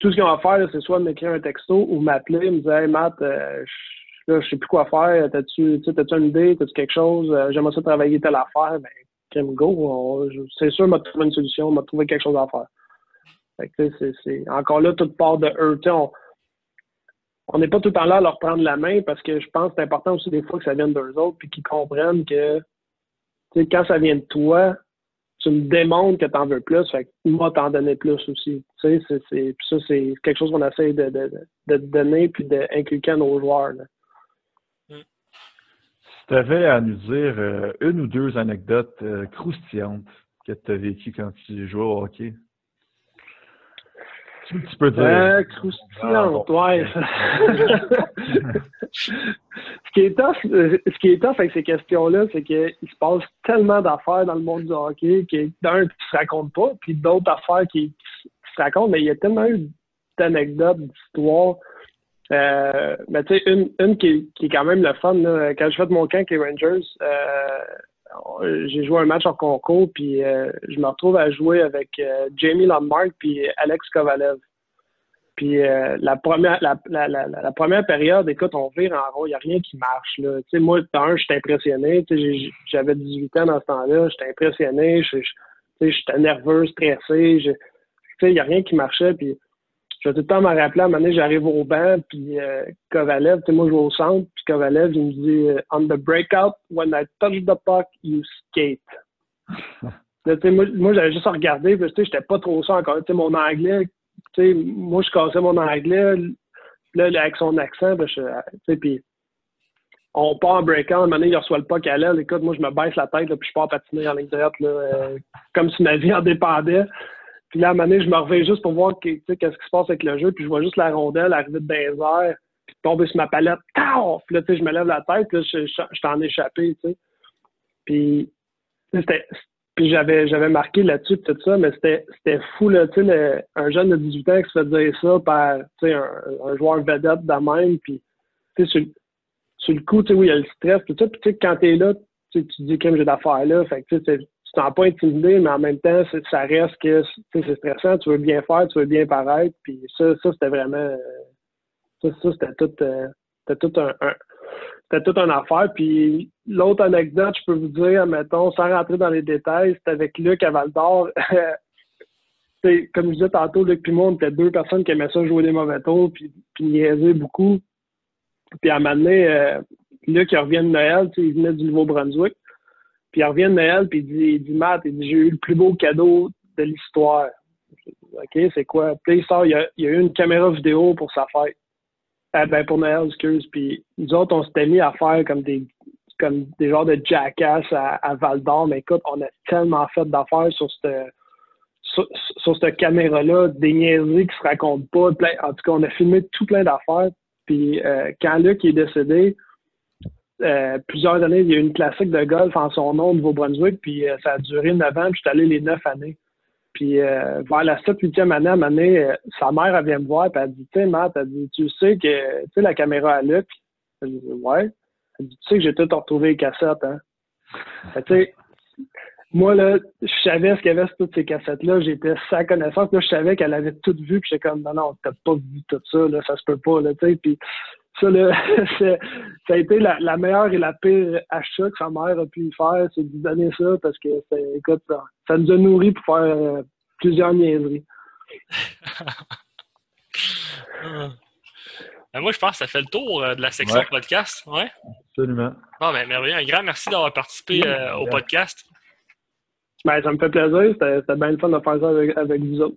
tout ce qu'ils ont à faire, c'est soit m'écrire un texto ou m'appeler, me dire, hey Matt, euh, je, là, je sais plus quoi faire, t'as-tu, t'as-tu une idée, t'as-tu quelque chose, euh, j'aimerais ça travailler telle affaire, ben, Kim go, c'est sûr, m'a trouvé une solution, m'a trouvé quelque chose à faire c'est, encore là, toute part de eux. On n'est pas tout le temps là à leur prendre la main parce que je pense que c'est important aussi des fois que ça vienne d'eux autres puis qu'ils comprennent que quand ça vient de toi, tu me démontres que tu en veux plus, fait que moi t'en donner plus aussi. C'est, c'est, ça, c'est quelque chose qu'on essaie de, de, de, donner puis d'inculquer à nos joueurs. Si tu avais à nous dire euh, une ou deux anecdotes euh, croustillantes que tu as vécues quand tu jouais au hockey, tu peux dire. Euh, croustillante, ouais. ce qui est tough, euh, ce qui est tough avec ces questions-là, c'est qu'il se passe tellement d'affaires dans le monde du hockey que d'un, tu ne se racontes pas, puis d'autres affaires qui, se racontent, mais il y a tellement eu d'anecdotes, d'histoires. Euh, mais tu sais, une, une qui, qui, est quand même le fun, là, quand je fais mon camp avec les Rangers, euh, j'ai joué un match en concours, puis euh, je me retrouve à jouer avec euh, Jamie Landmark puis Alex Kovalev. Puis la première la, première période, écoute, on vire en rond, il n'y a rien qui marche. Là. moi, un, j'étais impressionné. J'avais 18 ans dans ce temps-là, j'étais impressionné, j'étais nerveux, stressé. Il n'y a rien qui marchait. Puis je vais tout le temps me rappeler, à un moment donné, j'arrive au banc, puis euh, Kovalev, tu sais, moi, je vais au centre, puis Kovalev, il me dit euh, On the breakout, when I touch the puck, you skate. moi, moi j'avais juste à regarder, puis tu sais, j'étais pas trop ça encore. Mon anglais, moi, je cassais mon anglais, là, avec son accent, ben, sais, puis on part en breakout, à un moment donné, il reçoit le puck à l'aile. Écoute, moi, je me baisse la tête, là, puis je pars patiner en ligne droite, là, euh, comme si ma vie en dépendait. Puis là, à un moment donné, je me reviens juste pour voir qu'est-ce qui se passe avec le jeu. Puis je vois juste la rondelle arriver de airs, puis tomber sur ma palette. Puis là, tu sais, je me lève la tête, là, je, je, t'en échappé, tu sais. Puis, puis j'avais, j'avais marqué là-dessus tout ça, mais c'était, fou, là, tu sais, un jeune de 18 ans qui se fait dire ça par, tu sais, un, joueur vedette de même, puis, tu sais, sur, le coup, tu sais, oui, il y a le stress, tout ça, puis tu sais, quand t'es là, tu, tu dis, comme j'ai d'affaires là, fait que, tu sais, t'en pas intimidé, mais en même temps, ça reste que c'est stressant, tu veux bien faire, tu veux bien paraître. Puis ça, ça c'était vraiment. Ça, c'était tout, euh, tout un, c'était toute une affaire. Puis l'autre anecdote, je peux vous dire, mettons, sans rentrer dans les détails, c'est avec Luc à Val comme je disais tantôt, Luc et moi, deux personnes qui aimaient ça jouer des mauvais tours, puis, puis niaiser beaucoup. Puis à un moment donné, euh, Luc, il revient de Noël, il venait du Nouveau-Brunswick. Puis il revient de Noël, puis il dit, Matt, il dit, j'ai eu le plus beau cadeau de l'histoire. OK, c'est quoi? Puis il sort, il y, a, a eu une caméra vidéo pour sa fête. Eh ben, pour Noël, excuse. Puis nous autres, on s'était mis à faire comme des comme des genres de jackass à, Val d'Or. Mais écoute, on a tellement fait d'affaires sur cette sur, cette caméra-là, des niaiseries qui se racontent pas. en tout cas, on a filmé tout plein d'affaires. Puis euh, quand Luc est décédé, euh, plusieurs années, il y a eu une classique de golf en son nom au Nouveau-Brunswick, puis euh, ça a duré neuf ans, puis je suis allé les neuf années. Puis euh, vers la 7 huitième année, à année, sa mère, elle vient me voir, puis elle dit, tu sais, Matt, elle dit, tu sais que, tu sais, la caméra à Luc? Elle dit, ouais. Elle dit, tu sais que j'ai tout retrouvé les cassettes, hein? moi, là, je savais ce qu'il y avait sur toutes ces cassettes-là. J'étais sa connaissance. Là, je savais qu'elle avait tout vu. Puis j'étais comme, non, non, t'as pas vu tout ça. Là, ça se peut pas. Là, tu. Puis ça, ça a été la, la, meilleure et la pire achat que sa mère a pu faire. C'est de donner ça parce que, écoute, ça, ça nous a nourris pour faire euh, plusieurs niaiseries. Ben, moi, je pense que ça fait le tour euh, de la section podcast. Ouais. Absolument. Bon, ben, merveilleux. Un grand merci d'avoir participé euh, au podcast. Ben, ça me fait plaisir. C'était bien le fun de faire ça avec, avec vous autres.